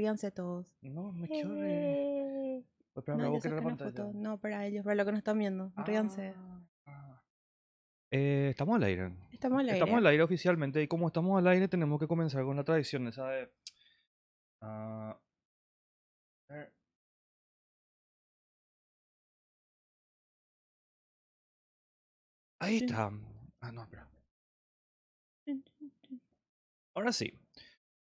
ríanse todos. No, me quiero reír. Eh. Espera, No, me voy yo pantalla. foto. No, para ellos, para los que nos están viendo. Ríanse. Ah, ah. Eh, estamos al aire. Estamos al aire. Estamos al aire oficialmente y como estamos al aire tenemos que comenzar con la tradición esa de... ah, eh, Ahí está. Ah, no, espera. Ahora sí.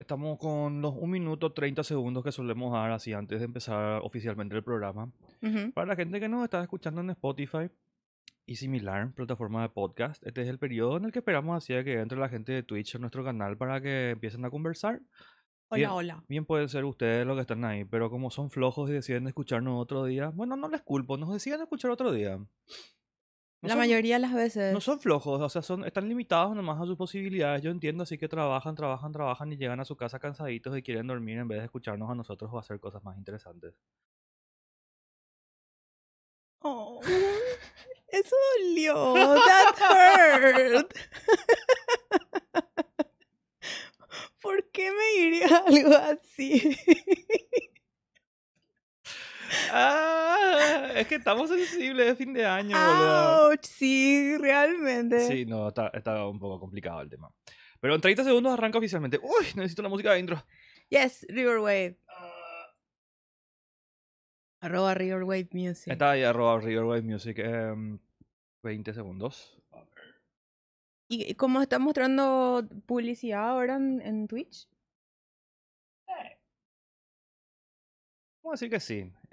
Estamos con los 1 minuto 30 segundos que solemos dar así antes de empezar oficialmente el programa. Para la gente que nos está escuchando en Spotify y similar, plataforma de podcast, este es el periodo en el que esperamos así a que entre la gente de Twitch en nuestro canal para que empiecen a conversar. Hola, Bien. hola. Bien pueden ser ustedes los que están ahí, pero como son flojos y deciden escucharnos otro día, bueno, no les culpo, nos deciden escuchar otro día. No la son- mayoría de las veces. No son flojos, o sea, son, están limitados nomás a sus posibilidades. Yo entiendo, así que trabajan, trabajan, trabajan y llegan a su casa cansaditos y quieren dormir en vez de escucharnos a nosotros o hacer cosas más interesantes. Oh, eso dolió. That hurt. ¿Por qué me diría algo así? Ah, es que estamos sensibles de fin de año, boludo. Ouch, sí, realmente. Sí, no, está, está un poco complicado el tema. Pero en 30 segundos arranca oficialmente. Uy, necesito la música de intro. Yes, Riverwave. Arroba Riverwave Music. Está ahí, arroba Riverwave Music. em, 20 segundos. ¿Y y cómo está mostrando publicidad ahora en, en Twitch? Vamos a decir que sí.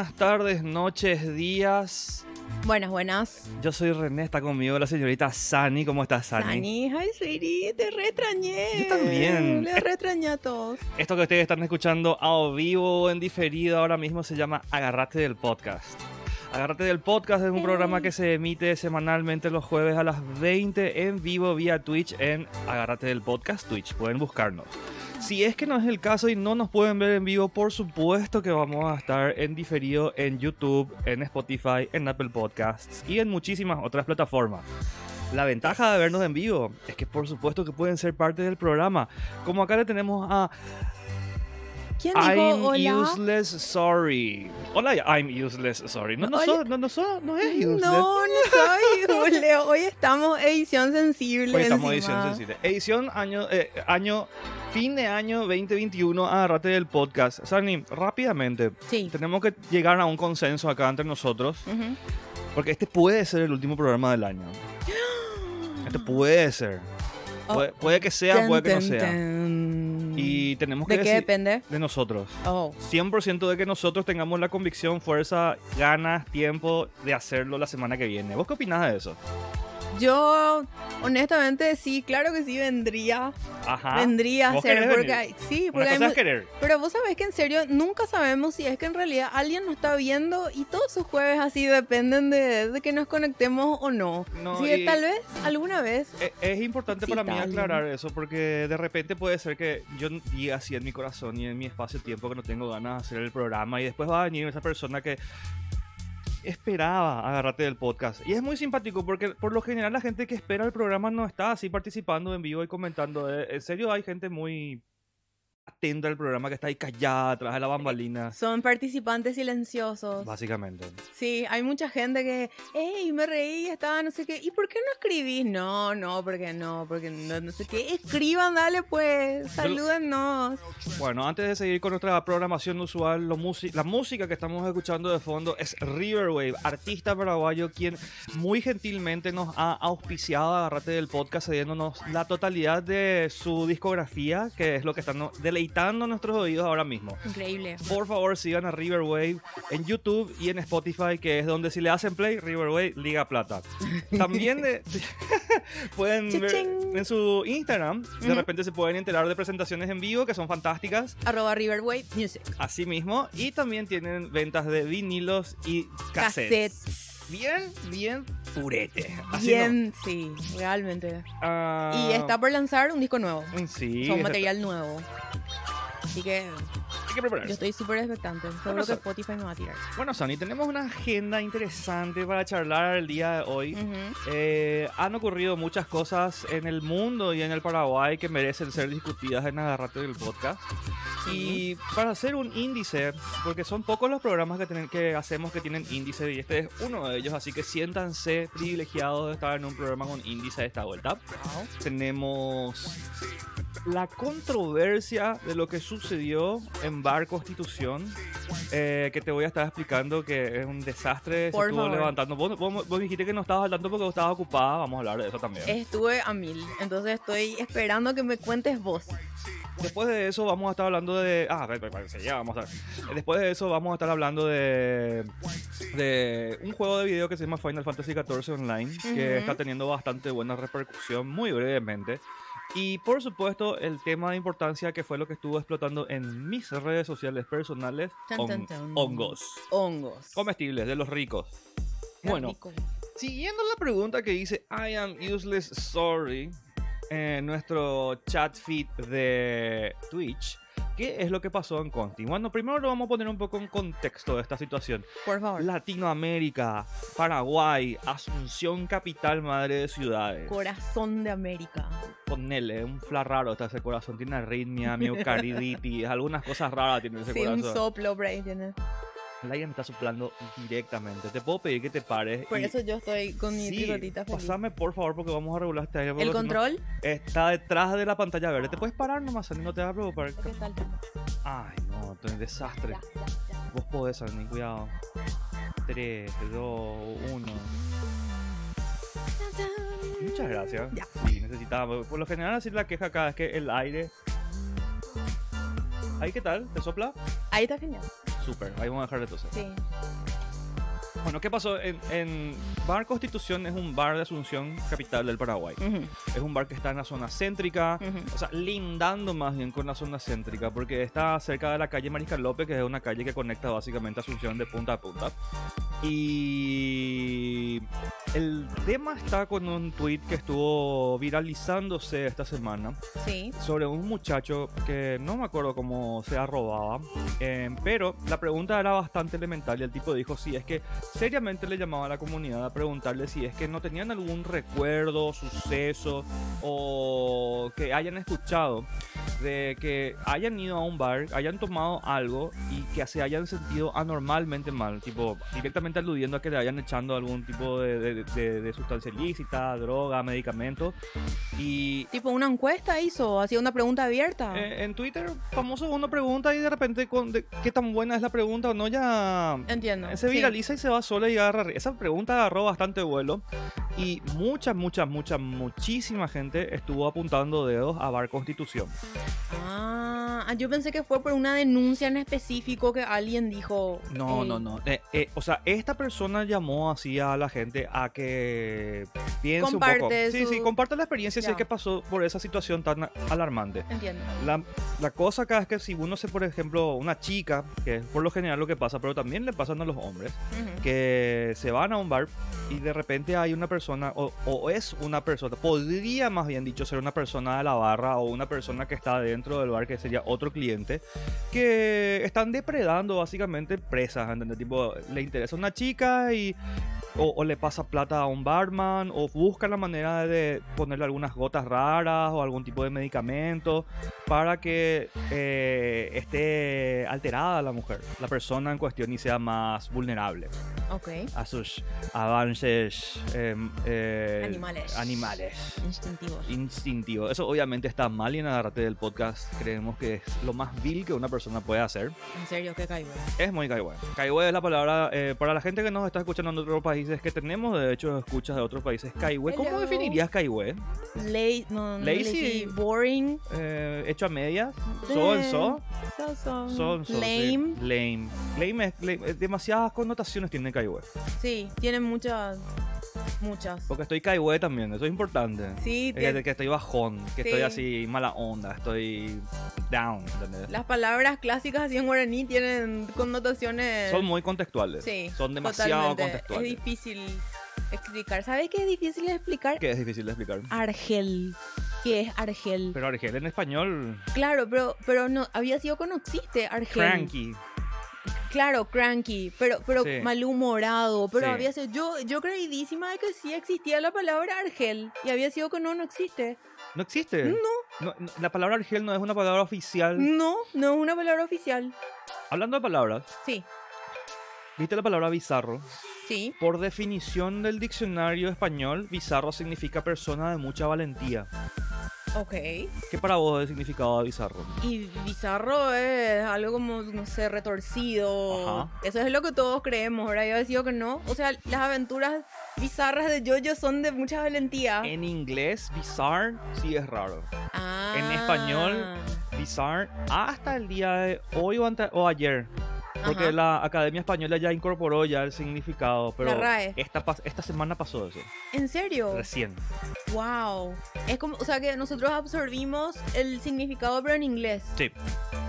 buenas tardes, noches, días. Buenas, buenas. Yo soy René, está conmigo la señorita Sani. ¿Cómo estás, Sani? Sani, hi sweetie, te re extrañé. Yo también. Le re extrañé a todos. Esto que ustedes están escuchando a vivo o en diferido ahora mismo se llama Agarrate del Podcast. Agarrate del Podcast es un programa que se emite semanalmente los jueves a las 20 en vivo vía Twitch en Agarrate del Podcast Twitch. Pueden buscarnos. Si es que no es el caso y no nos pueden ver en vivo, por supuesto que vamos a estar en diferido en YouTube, en Spotify, en Apple Podcasts y en muchísimas otras plataformas. La ventaja de vernos en vivo es que por supuesto que pueden ser parte del programa. Como acá le tenemos a ¿Quién dijo I'm hola? useless sorry. Hola, I'm useless sorry. No, no, so- no, no, so- no es useless. No, no soy Julio. Hoy estamos edición sensible. Hoy estamos edición encima. sensible. Edición año, eh, año, fin de año 2021, agarrate del podcast. Sani, rápidamente, Sí. tenemos que llegar a un consenso acá entre nosotros, Ujú. porque este puede ser el último programa del año. Este puede ser. Oh. Puede, puede que sea, puede que no sea. Y tenemos que ¿De qué depende? de nosotros. Oh. 100% de que nosotros tengamos la convicción, fuerza, ganas, tiempo de hacerlo la semana que viene. ¿Vos qué opinás de eso? Yo, honestamente, sí, claro que sí vendría. Ajá. vendría a ¿Vos ser. Porque venir? hay- sí, Una porque hay cosa es mu- querer. Pero vos sabés que en serio nunca sabemos si es que en realidad alguien nos está viendo y todos sus jueves así dependen de, de que nos conectemos o no. No, y- tal vez alguna vez. E- Es importante Sí, para mí aclarar eso porque de repente puede ser que yo diga así en mi corazón y en mi espacio-tiempo que no tengo ganas de hacer el programa y después va a venir esa persona que esperaba agarrarte del podcast. Y es muy simpático porque por lo general la gente que espera el programa no está así participando en vivo y comentando. Eh, En serio hay gente muy atenta al programa que está ahí callada atrás de la bambalina. Son participantes silenciosos. Básicamente. Sí, hay mucha gente que, hey, me reí, estaba no sé qué. ¿Y por qué no escribís? No, no, porque no, porque no, no sé qué. Escriban, dale pues, salúdennos. Bueno, antes de seguir con nuestra programación usual, lo la música que estamos escuchando de fondo es Riverwave, artista paraguayo quien muy gentilmente nos ha auspiciado Agarrate del podcast, cediéndonos la totalidad de su discografía, que es lo que están deleitándonos deleitando nuestros oídos ahora mismo. Increíble. Por favor, sigan a Riverwave en YouTube y en Spotify, que es donde si le hacen play, Riverwave Liga Plata. También de- pueden ver en su Instagram, de repente se pueden enterar de presentaciones en vivo que son fantásticas. Arroba Riverway Music. Así mismo, y también tienen ventas de vinilos y cassettes. Cassettes. Bien, bien purete. Así Bien, sí, realmente. Ah, Y está por lanzar un disco nuevo. Sí, Son está- material nuevo. Así que hay que prepararse. yo estoy súper expectante. Seguro Bueno, que Spotify me va a tirar. Bueno, Sony, tenemos una agenda interesante para charlar el día de hoy. Ujú. Eh, han ocurrido muchas cosas en el mundo y en el Paraguay que merecen ser discutidas en Agarrate del podcast. Y para hacer un índice, porque son pocos los programas que, tienen- que hacemos que tienen índice y este es uno de ellos, así que siéntanse privilegiados de estar en un programa con índice de esta vuelta. Tenemos la controversia de lo que sucedió en Bar Constitución, eh, que te voy a estar explicando que es un desastre, se Por estuvo favor. levantando. Vos, vos- vos dijiste que no estabas al tanto porque vos estabas ocupada, vamos a hablar de eso también. Estuve a mil. Entonces estoy esperando que me cuentes vos. Después de eso vamos a estar hablando de... Ah, ya vamos a. Después de eso vamos a estar hablando de... De un juego de video que se llama Final Fantasy XIV Online, que Ujú. está teniendo bastante buena repercusión, muy brevemente. Y por supuesto el tema de importancia que fue lo que estuvo explotando en mis redes sociales personales, Tan, hon- tan, tan. hongos. Hongos. Comestibles, de los ricos. Qué Bueno, rico. Siguiendo la pregunta que dice I am useless sorry en nuestro chat feed de Twitch, ¿qué es lo que pasó en Conti? Bueno, primero lo vamos a poner un poco en contexto de esta situación. Por favor. Latinoamérica, Paraguay, Asunción, capital madre de ciudades. Corazón de América. Ponele, un fla raro está ese corazón, tiene arritmia, miocarditis, algunas cosas raras tiene ese Sí, un corazón. soplo ahí tiene. Laia me está soplando directamente. Te puedo pedir que te pares. Por y- eso yo estoy con mi Sí, tricotita feliz. pasame por favor porque vamos a regular este aire. ¿El no- control? Está detrás de la pantalla verde. Te puedes parar nomás, Sani, no te va a preocupar. ¿Qué tal? Ay, no, es desastre. Ya, ya, ya. Vos podés, Sani, cuidado. 3, 2, 1. Muchas gracias. Ya. Sí, necesitaba. Por lo general, así la queja acá es que el aire. ¿Ahí qué tal? ¿Te sopla? Ahí está genial. Súper, ahí vamos a dejar de toser. Sí. Bueno, ¿qué pasó? En, en Bar Constitución es un bar de Asunción, capital del Paraguay. Ujú, Es un bar que está en la zona céntrica, o sea, lindando más bien con la zona céntrica, porque está cerca de la calle Mariscal López, que es una calle que conecta básicamente Asunción de punta a punta. Y el tema está con un tweet que estuvo viralizándose esta semana Sí. sobre un muchacho que no me acuerdo cómo se arrobaba, eh, pero la pregunta era bastante elemental y el tipo dijo si es que seriamente le llamaba a la comunidad a preguntarle si es que no tenían algún recuerdo, suceso o que hayan escuchado de que hayan ido a un bar, hayan tomado algo y que se hayan sentido anormalmente mal, tipo directamente aludiendo a que le hayan echando algún tipo de, de- de- de sustancia ilícita, droga, medicamento y Tipo una encuesta hizo, hacía una pregunta abierta. eh, en Twitter, famoso uno pregunta y de repente con qué tan buena es la pregunta o no, ya Entiendo. se sí. viraliza y se va sola y agarra. Esa pregunta agarró bastante vuelo y mucha, mucha, mucha, muchísima gente estuvo apuntando dedos a Bar Constitución. Ah, yo pensé que fue por una denuncia en específico que alguien dijo. No, "Ey, no, no. Eh, eh, o sea, esta persona llamó así a la gente a que piense un poco. Comparte Sí, su- sí, comparte la experiencia si Ya. es que pasó por esa situación tan alarmante. Entiendo. La, la cosa acá es que si uno se, por ejemplo, una chica, que es por lo general lo que pasa, pero también le pasan a los hombres, Ujú. que se van a un bar y de repente hay una persona, o, es una persona, podría más bien dicho ser una persona de la barra o una persona que está dentro del bar, que sería otro cliente, que están depredando básicamente presas, ¿entendés? Tipo, le interesa una chica y... O, o le pasa plata a un barman, o busca la manera de ponerle algunas gotas raras o algún tipo de medicamento para que eh, esté alterada la mujer, la persona en cuestión y sea más vulnerable. Ok. a sus avances eh, eh, Animales. animales. Instintivos. Instintivo. Eso obviamente está mal y en Agarrate del podcast creemos que es lo más vil que una persona puede hacer. En serio, qué caigo. Es muy caigüe. Caigüe es la palabra, eh, para la gente que nos está escuchando en otros países, que tenemos de hecho escuchas de otros países, caigüe. ¿Cómo Hello. definirías caigüe? No, no Lazy. boring. Eh, hecho a medias. So en so. So, so. So so, sí. Lame. Lame. Lame es, lame- eh, demasiadas connotaciones tiene caigüe. Sí, tiene muchas. Muchas. Porque estoy caigüe también, eso es importante. Sí, Es tiene- que, estoy bajón, que Sí. estoy así mala onda, estoy down, ¿entendés? las palabras clásicas así en guaraní tienen connotaciones. Son muy contextuales. Sí, Son demasiado totalmente. contextuales. Es difícil explicar. ¿Sabes qué es difícil de explicar? Que es difícil de explicar. Argel. ¿Qué es Argel? Pero Argel en español, Claro, pero, pero no, había sido con existe Argel. cranky. Claro, cranky, pero, pero Sí. malhumorado. Pero Sí. había sido. Yo, yo creidísima de que sí existía la palabra Argel. Y había sido que no, no existe. ¿No existe? No, No, no, la palabra Argel no es una palabra oficial. no, no es una palabra oficial. Hablando de palabras, Sí, ¿viste la palabra bizarro? sí. Por definición del diccionario español, bizarro significa persona de mucha valentía. Ok. ¿Qué para vos es el significado de bizarro? Y bizarro es algo como, no sé, retorcido. Ajá. Eso es lo que todos creemos, ¿verdad? Yo decido que no. O sea, las aventuras bizarras de Jojo son de mucha valentía. En inglés, bizarre sí es raro. Ah. en español, Bizarre hasta el día de hoy o, ante- o ayer. Porque Ajá. la Academia Española ya incorporó ya el significado, pero. Esta, esta semana pasó eso, ¿En serio? recién. Wow. Es como, o sea que nosotros absorbimos el significado pero en inglés. Sí,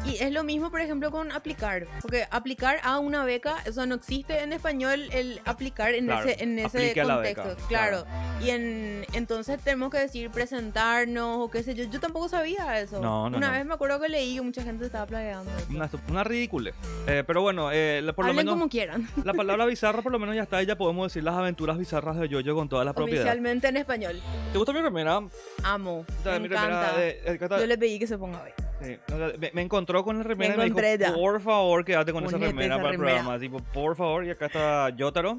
Y es lo mismo, por ejemplo, con aplicar. Porque aplicar a una beca, eso no existe en español el aplicar en Claro, ese, en ese contexto. beca, claro. Y en entonces tenemos que decir presentarnos o qué sé yo. Yo tampoco sabía eso. No, no, Una no. vez me acuerdo que leí que mucha gente estaba plagiando. una, una ridícula. Eh, pero bueno, eh, la- por lo Hablen menos como quieran. la palabra bizarra por lo menos ya está y ya podemos decir las aventuras bizarras de Yoyo con todas las propiedades. Oficialmente en español. ¿Te gusta mi remera? Amo. Me mi remera encanta. de- eh, Yo le pedí que se ponga hoy. Sí, o sea, me, me encontró con la remera y me encontré dijo, ya. por favor, quédate con esa Ponete remera esa para el remera. programa. Tipo, por favor, y acá está Yotaro,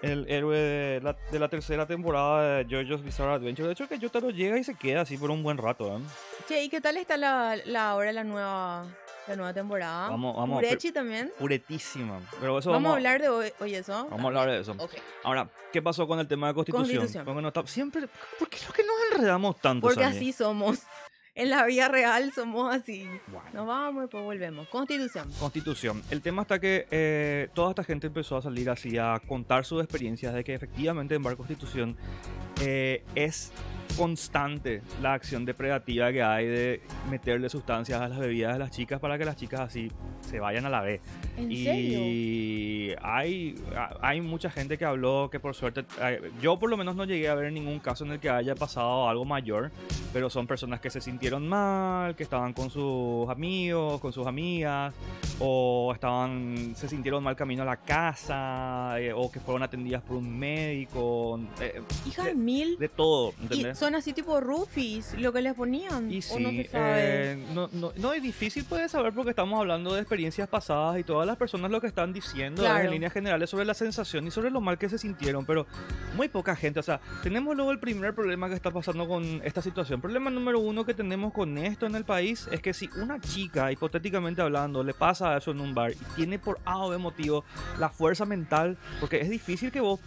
el héroe de la, de la tercera temporada de JoJo's Bizarre Adventure. De hecho, que Yotaro llega y se queda así por un buen rato. ¿eh? Che, ¿y qué tal está la, la ahora la nueva, la nueva temporada? Vamos- vamos, Urechi también. Puretísima. Pero eso Vamos, vamos, a hablar de hoy, hoy eso. Vamos a hablar de eso. Ok. Ahora, ¿qué pasó con el tema de constitución? Constitución. Porque no está- siempre, ¿por qué es lo que nos enredamos tanto? Porque Sani? así somos. En la vida real somos así. Bueno. Nos vamos y pues volvemos. Constitución. Constitución. El tema está que eh, toda esta gente empezó a salir así a contar sus experiencias de que efectivamente en Bar Constitución eh, es constante la acción depredativa que hay de meterle sustancias a las bebidas de las chicas para que las chicas así se vayan a la vez. ¿En y serio? hay, hay mucha gente que habló que por suerte, yo por lo menos no llegué a ver ningún caso en el que haya pasado algo mayor, pero son personas que se sintieron mal, que estaban con sus amigos, con sus amigas, o estaban, se sintieron mal camino a la casa, eh, o que fueron atendidas por un médico, eh, Hija de- mil. de todo, Y son así tipo rufis, lo que les ponían. Y o sí, no se sabe. eh, no, no, no es difícil puede saber porque estamos hablando de experiencias pasadas y todas las personas lo que están diciendo Claro. en líneas generales sobre la sensación y sobre lo mal que se sintieron, pero muy poca gente, o sea, tenemos luego el primer problema que está pasando con esta situación. Problema número uno que tenemos con esto en el país es que si una chica, hipotéticamente hablando, le pasa eso en un bar y tiene por A o B motivo la fuerza mental, porque es difícil que vos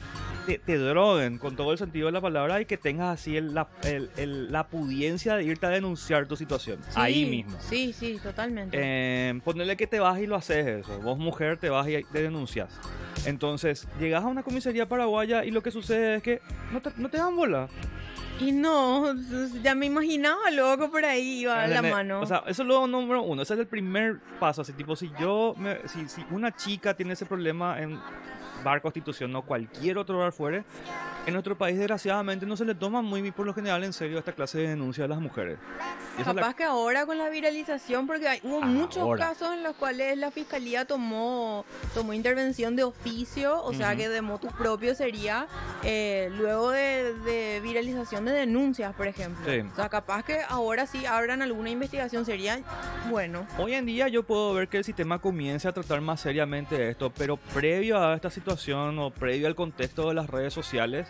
te, te droguen con todo el sentido de la palabra y que tengas así el- la, el- el- la pudiencia de irte a denunciar tu situación. Ahí Sí, mismo. Sí, sí, totalmente. Eh, ponerle que te vas y lo haces eso. Vos, mujer, te vas y te denuncias. Entonces, llegas a una comisaría paraguaya y lo que sucede es que no te, no te dan bola. Y no, ya me imaginaba luego por ahí iba la ¿Entendés? mano. O sea, eso es lo número uno. Ese es el primer paso. Así, tipo, si yo, me- si, si una chica tiene ese problema en Bar Constitución o cualquier otro bar fuera, en nuestro país, desgraciadamente, no se le toma muy por lo general en serio esta clase de denuncia a las mujeres. Es la- Capaz que ahora con la viralización, porque hay- hubo muchos casos en los cuales la fiscalía tomó, tomó intervención de oficio, o sea Ujú. que de motu propio sería eh, luego de, de viralización de denuncias, por ejemplo. Sí. O sea, capaz que ahora sí abran alguna investigación seria Bueno, Hoy en día yo puedo ver que el sistema comienza a tratar más seriamente esto, pero previo a esta situación o previo al contexto de las redes sociales,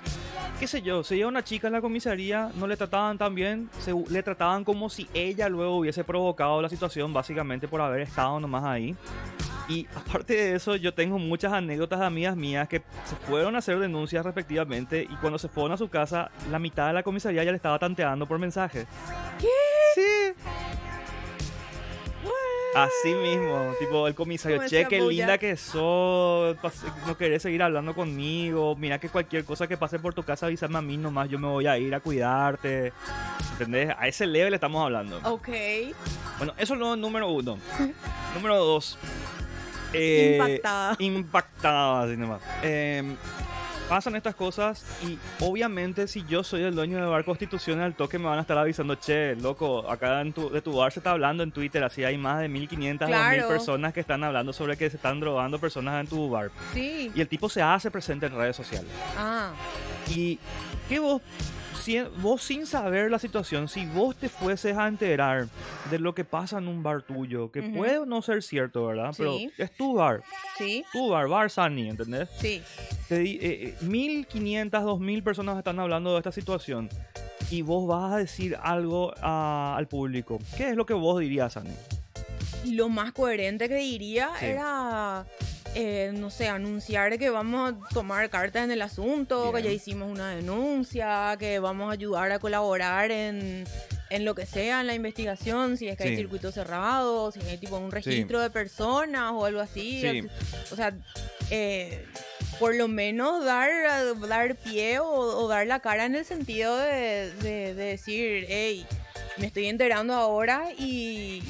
qué sé yo, se lleva una chica en la comisaría, no le trataban tan bien, se, le trataban como si ella luego hubiese provocado la situación básicamente por haber estado nomás ahí. Y aparte de eso, yo tengo muchas anécdotas de amigas mías que se fueron a hacer denuncias respectivamente y cuando se fueron a su casa, la mitad de la comisaría ya le estaba tanteando por mensaje. ¿Qué? Sí. Así mismo, tipo el comisario, Como che, qué linda que sos, no querés seguir hablando conmigo, mira que cualquier cosa que pase por tu casa avísame a mí nomás, yo me voy a ir a cuidarte, ¿entendés? A ese level estamos hablando. ok. Bueno, eso es lo número uno. número dos. eh, Impactada. Impactada, así nomás. Eh, pasan estas cosas y obviamente si yo soy el dueño de Bar Constitución al toque me van a estar avisando, che, loco, acá en tu- de tu bar se está hablando en Twitter, así hay más de 1500 Claro. 2000 personas que están hablando sobre que se están drogando personas en tu bar. Sí. Y el tipo se hace presente en redes sociales. Ah, Y que vos, si- vos sin saber la situación, si vos te fueses a enterar de lo que pasa en un bar tuyo, que puede no ser cierto, ¿verdad? Pero Sí. es tu bar, sí, tu bar, Bar Sunny, ¿entendés? sí. Te eh, eh, 1500, 2000 personas están hablando de esta situación y vos vas a decir algo a- al público. ¿Qué es lo que vos dirías, Sunny? Lo más coherente que diría Sí. era, eh, no sé, anunciar que vamos a tomar cartas en el asunto, que ya hicimos una denuncia, que vamos a ayudar a colaborar en, en lo que sea, en la investigación, si es que Sí. hay circuitos cerrados, si hay tipo un registro de personas o algo así. Sí. O sea, eh, por lo menos dar, dar pie o, o dar la cara en el sentido de, de- de decir, hey, me estoy enterando ahora y,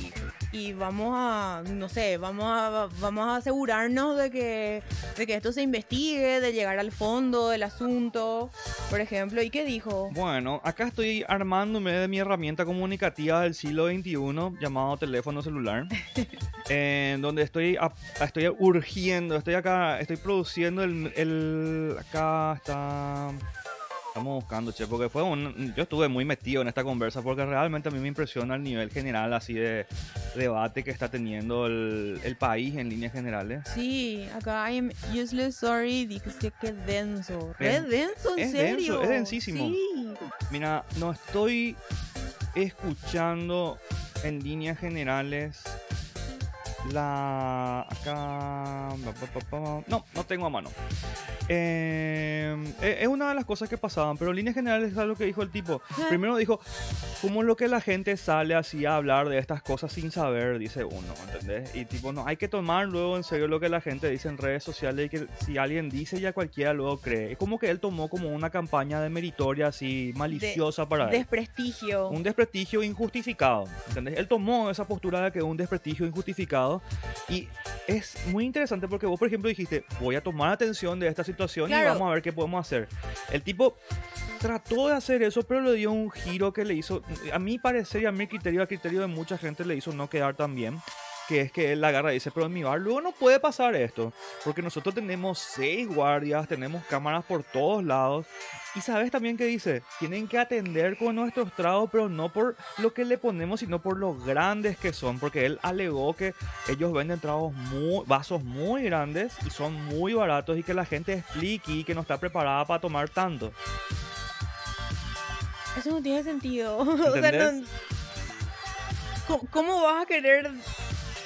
y vamos a, no sé, vamos a, vamos a asegurarnos de que, de que esto se investigue, de llegar al fondo del asunto, por ejemplo. ¿Y qué dijo? Bueno, acá estoy armándome de mi herramienta comunicativa del siglo XXI llamado teléfono celular, en donde estoy, a- estoy urgiendo, estoy acá, estoy produciendo el, el- acá está, estamos buscando, che, porque fue un, yo estuve muy metido en esta conversa porque realmente a mí me impresiona el nivel general así de debate que está teniendo el, el país en líneas generales. Sí, acá I am useless, sorry, dije que denso. Re denso, en Es denso, serio. es densísimo. Sí. Mira, no estoy escuchando en líneas generales la acá no no tengo a mano Eh, eh, es una de las cosas que pasaban pero en líneas generales es algo que dijo el tipo primero dijo como lo que la gente sale así a hablar de estas cosas sin saber dice uno ¿entendés? y tipo no hay que tomar luego en serio lo que la gente dice en redes sociales y que si alguien dice ya cualquiera luego cree es como que él tomó como una campaña de meritoria así maliciosa para él Desprestigio. un desprestigio injustificado. ¿entendés? Él tomó esa postura de que es un desprestigio injustificado y es muy interesante porque vos, por ejemplo, dijiste, voy a tomar atención de esta situación y Claro. vamos a ver qué podemos hacer. El tipo trató de hacer eso, pero le dio un giro que le hizo, a mi parecer y a mi criterio, a criterio de mucha gente, le hizo no quedar tan bien. Que es que él agarra y dice, pero en mi bar luego no puede pasar esto. Porque nosotros tenemos seis guardias, tenemos cámaras por todos lados. Y sabes también que dice, tienen que atender con nuestros tragos, pero no por lo que le ponemos, sino por lo grandes que son. Porque él alegó que ellos venden tragos muy, vasos muy grandes y son muy baratos y que la gente explique y que no está preparada para tomar tanto. Eso no tiene sentido. o sea, no- ¿Cómo, cómo vas a querer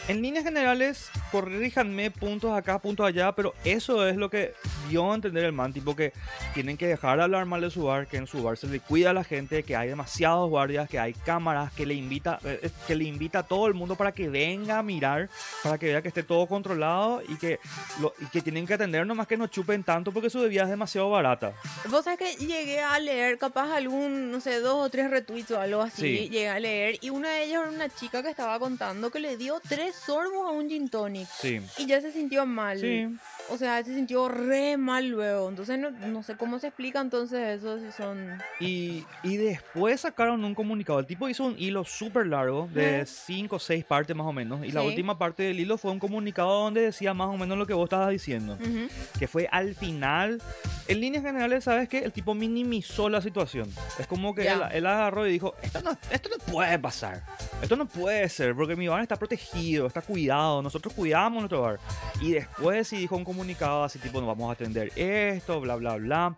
En líneas generales, corríjanme puntos acá, puntos allá, pero eso es lo que dio a entender el man, tipo que tienen que dejar de hablar mal de su bar, que en su bar se le cuida a la gente, que hay demasiados guardias, que hay cámaras, que le invita, eh, eh, que le invita a todo el mundo para que venga a mirar, para que vea que esté todo controlado y que, lo- y que tienen que atender nomás que no chupen tanto porque su bebida es demasiado barata. Vos sabés que llegué a leer capaz algún, no sé, dos o tres retweets o algo así. Sí. Llegué a leer y una de ellas era una chica que estaba contando que le dio tres sorbos a un gin tonic Sí. y ya se sintió mal. Sí. O sea, se sintió re sale mal luego. Entonces no, no sé cómo se explica entonces eso si son... Y, y después sacaron un comunicado. El tipo hizo un hilo súper largo, de Ujú. 5 o 6 partes más o menos. Y la Sí. última parte del hilo fue un comunicado donde decía más o menos lo que vos estabas diciendo. Ujú. Que fue al final, en líneas generales, ¿sabes qué? El tipo minimizó la situación. Es como que Ya. él, él agarró y dijo, esto no, esto no puede pasar. Esto no puede ser, porque mi bar está protegido, está cuidado, nosotros cuidamos nuestro bar. Y después sí dijo un comunicado así tipo, nos vamos a esto, bla, bla, bla.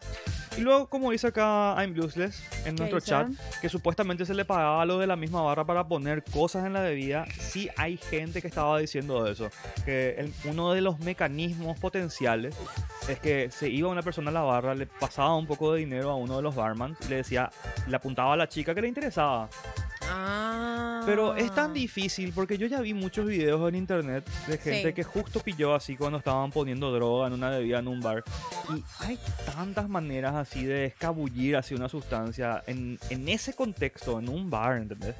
Y luego, como dice acá I'm Useless en ¿Qué nuestro dice? chat, que supuestamente se le pagaba lo de la misma barra para poner cosas en la bebida, sí hay gente que estaba diciendo eso. Que el- uno de los mecanismos potenciales es que se iba una persona a la barra, le pasaba un poco de dinero a uno de los barmans, le decía, le apuntaba a la chica que le interesaba. Ah. Pero es tan difícil porque yo ya vi muchos videos en internet de gente Sí. que justo pilló así cuando estaban poniendo droga en una bebida en un bar. Y hay tantas maneras así de escabullir así una sustancia en, en ese contexto, en un bar, ¿entendés?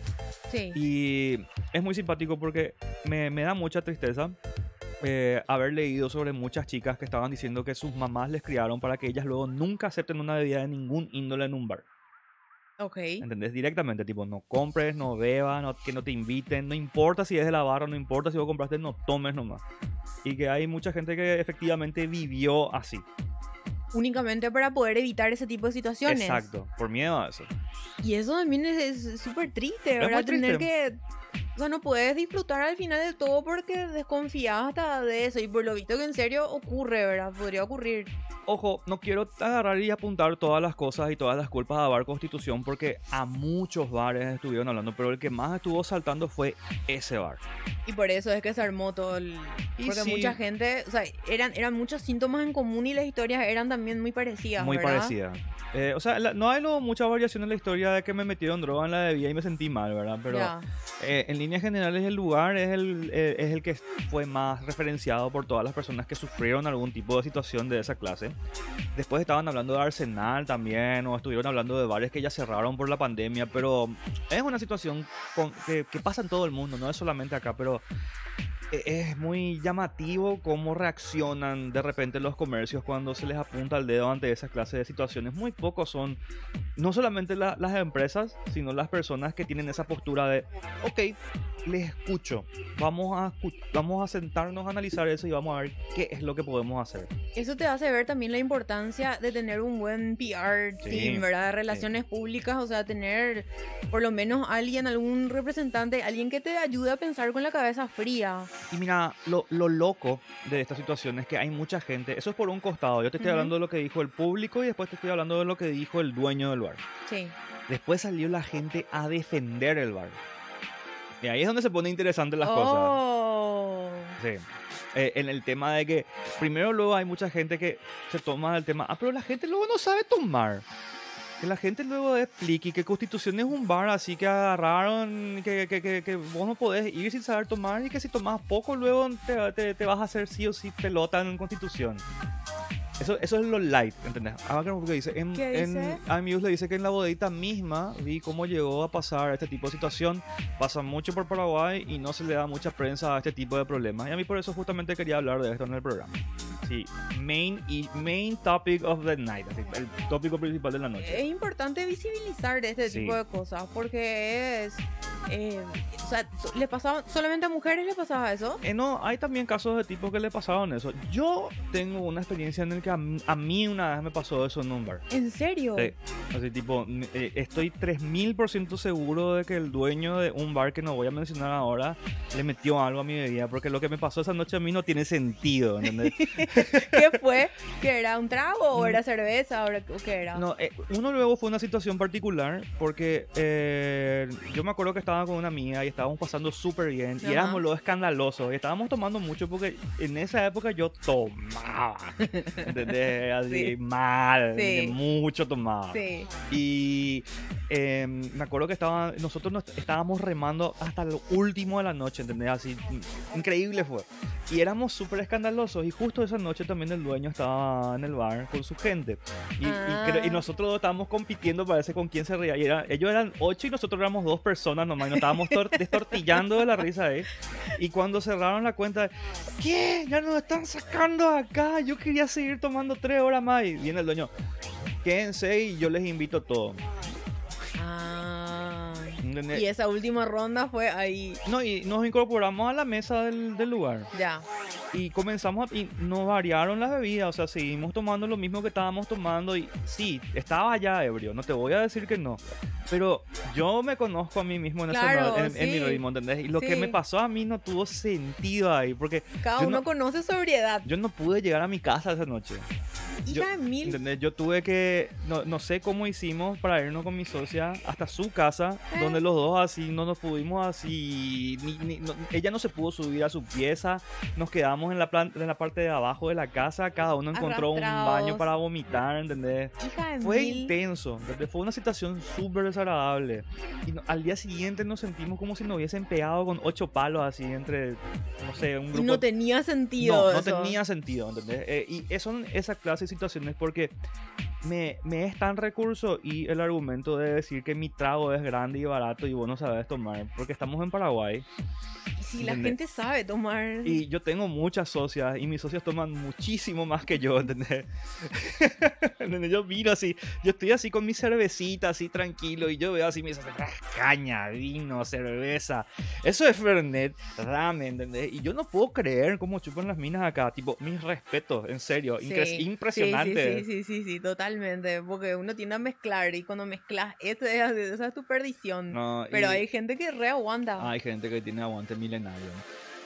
Sí. Y es muy simpático porque me, me da mucha tristeza eh, haber leído sobre muchas chicas que estaban diciendo que sus mamás les criaron para que ellas luego nunca acepten una bebida de ningún índole en un bar. Ok. ¿Entendés? Directamente, tipo, no compres, no bebas, no- que no te inviten, no importa si es de la barra, no importa si vos compraste, no tomes nomás. Y que hay mucha gente que efectivamente vivió así. Únicamente para poder evitar ese tipo de situaciones. Exacto, por miedo a eso. Y eso también es es súper triste, Es ¿verdad? Tener triste. que. O sea, no puedes disfrutar al final del todo porque desconfías hasta de eso. Y por lo visto que en serio ocurre, ¿verdad? Podría ocurrir. Ojo, no quiero agarrar y apuntar todas las cosas y todas las culpas a Bar Constitución porque a muchos bares estuvieron hablando, pero el que más estuvo saltando fue ese bar. Y por eso es que se armó todo el. Porque sí. mucha gente. O sea, eran, eran muchos síntomas en común y las historias eran también muy parecidas. Muy ¿verdad? parecida. Eh, o sea, la- no hay luego mucha variación en la historia de que me metieron droga en la bebida y me sentí mal, ¿verdad? Pero Ya. Eh, en líneas generales, el lugar es el, eh, es el que fue más referenciado por todas las personas que sufrieron algún tipo de situación de esa clase. Después estaban hablando de Arsenal también, o estuvieron hablando de bares que ya cerraron por la pandemia, pero es una situación con- que, que pasa en todo el mundo, no es solamente acá, pero es muy llamativo cómo reaccionan de repente los comercios cuando se les apunta el dedo ante esa clase de situaciones. Muy pocos son, no solamente la- las empresas, sino las personas que tienen esa postura de, ok, les escucho, vamos a, vamos a sentarnos a analizar eso y vamos a ver qué es lo que podemos hacer. Eso te hace ver también la importancia de tener un buen PR Sí, team, ¿verdad? De relaciones públicas, o sea, tener por lo menos alguien, algún representante, alguien que te ayude a pensar con la cabeza fría. Y mira, lo, lo loco de esta situación es que hay mucha gente, eso es por un costado, yo te estoy hablando de lo que dijo el público y después te estoy hablando de lo que dijo el dueño del bar. Sí. Después salió la gente a defender el bar. Y ahí es donde se pone interesante las cosas. oh. Sí. Eh, en el tema de que primero luego hay mucha gente que se toma el tema, ah, pero la gente luego no sabe tomar. Que la gente luego explique que Constitución es un bar así que agarraron, que, que, que, que vos no podés ir sin saber tomar y que si tomas poco luego te, te, te vas a hacer sí o sí pelota en Constitución. Eso, eso es lo light, ¿entendés? Creo que dice, en, ¿Qué en dice? Amuse le dice que en la bodita misma vi cómo llegó a pasar este tipo de situación. Pasa mucho por Paraguay y no se le da mucha prensa a este tipo de problemas. Y a mí por eso justamente quería hablar de esto en el programa. Sí, main, y main topic of the night, así, el tópico principal de la noche. Es importante visibilizar este Sí. tipo de cosas porque es. eh, o sea, ¿le pasaba, solamente a mujeres le pasaba eso? Eh, no, hay también casos de tipos que le pasaron eso. Yo tengo una experiencia en el que a, mí- a mí una vez me pasó eso en un bar. ¿En serio? Sí, así tipo, eh, estoy 3000% seguro de que el dueño de un bar que no voy a mencionar ahora le metió algo a mi bebida, porque lo que me pasó esa noche a mí no tiene sentido, ¿entendés? ¿Qué fue? ¿Que era un trago o era cerveza o qué era? No, eh, uno luego fue una situación particular porque eh, yo me acuerdo que estaba con una amiga y estábamos pasando súper bien y Ajá. éramos los escandalosos y estábamos tomando mucho porque en esa época yo tomaba, ¿entendés? Así Sí. mal, Sí. mucho tomaba. Sí. Y eh, me acuerdo que estaba, nosotros nos estábamos remando hasta lo último de la noche, ¿entendés? Así, increíble fue. Y éramos súper escandalosos. Y justo esa noche también el dueño estaba en el bar con su gente. Y, y creo- y Ah. nosotros dos estábamos compitiendo, parece, con quién se reía. Y era- ellos eran ocho y nosotros éramos dos personas nomás. más. Y nos estábamos tor- destortillando de la risa ahí. Y cuando cerraron la cuenta, ¿qué? Ya nos están sacando acá. Yo quería seguir tomando tres horas más. Y viene el dueño, quédense y yo les invito a todos. Ah. Y esa última ronda fue ahí. No, y nos incorporamos a la mesa del, del lugar. Ya. Y comenzamos a, y nos variaron las bebidas, o sea, seguimos tomando lo mismo que estábamos tomando y sí, estaba ya ebrio, no te voy a decir que no, pero yo me conozco a mí mismo en, ese Claro, mo- en, en mi sí. ritmo, ¿entendés? Y lo que Sí. me pasó a mí no tuvo sentido ahí, porque Cada uno no- conoce sobriedad. yo no pude llegar a mi casa esa noche. yo-. ¿Entendés? Yo tuve que, no, no sé cómo hicimos para irnos con mi socia hasta su casa, Eh. donde los dos así no nos pudimos así, ni- ni- no- ella no se pudo subir a su pieza, nos quedamos en la, en la parte de abajo de la casa, cada uno encontró un baño para vomitar, ¿entendés? Fue mil. intenso, ¿entendés? fue una situación súper desagradable. Y no- al día siguiente nos sentimos como si nos hubiesen pegado con ocho palos así entre, no sé, un grupo no tenía sentido. no, no eso. tenía sentido, ¿entendés? Eh, y son esa clase de situaciones porque me, me es tan recurso y el argumento de decir que mi trago es grande y barato y vos no sabes tomar, porque estamos en Paraguay si la ¿entendés? gente sabe tomar. y yo tengo muchas socias y mis socias toman muchísimo más que yo, ¿entendés? ¿Entendés? Yo miro así, yo estoy así con mi cervecita, así tranquilo, y yo veo así mis socias, "Ah, caña, vino, cerveza. Eso es Fernet, ramen, ¿entendés? Y yo no puedo creer cómo chupan las minas acá, tipo, mis respetos, en serio, Sí, impresionante. Sí, sí, sí, sí, sí, totalmente. Porque uno tiende a mezclar y cuando mezclas, esa es tu perdición. No, Pero y hay gente que re aguanta. hay gente que tiene aguante milenario.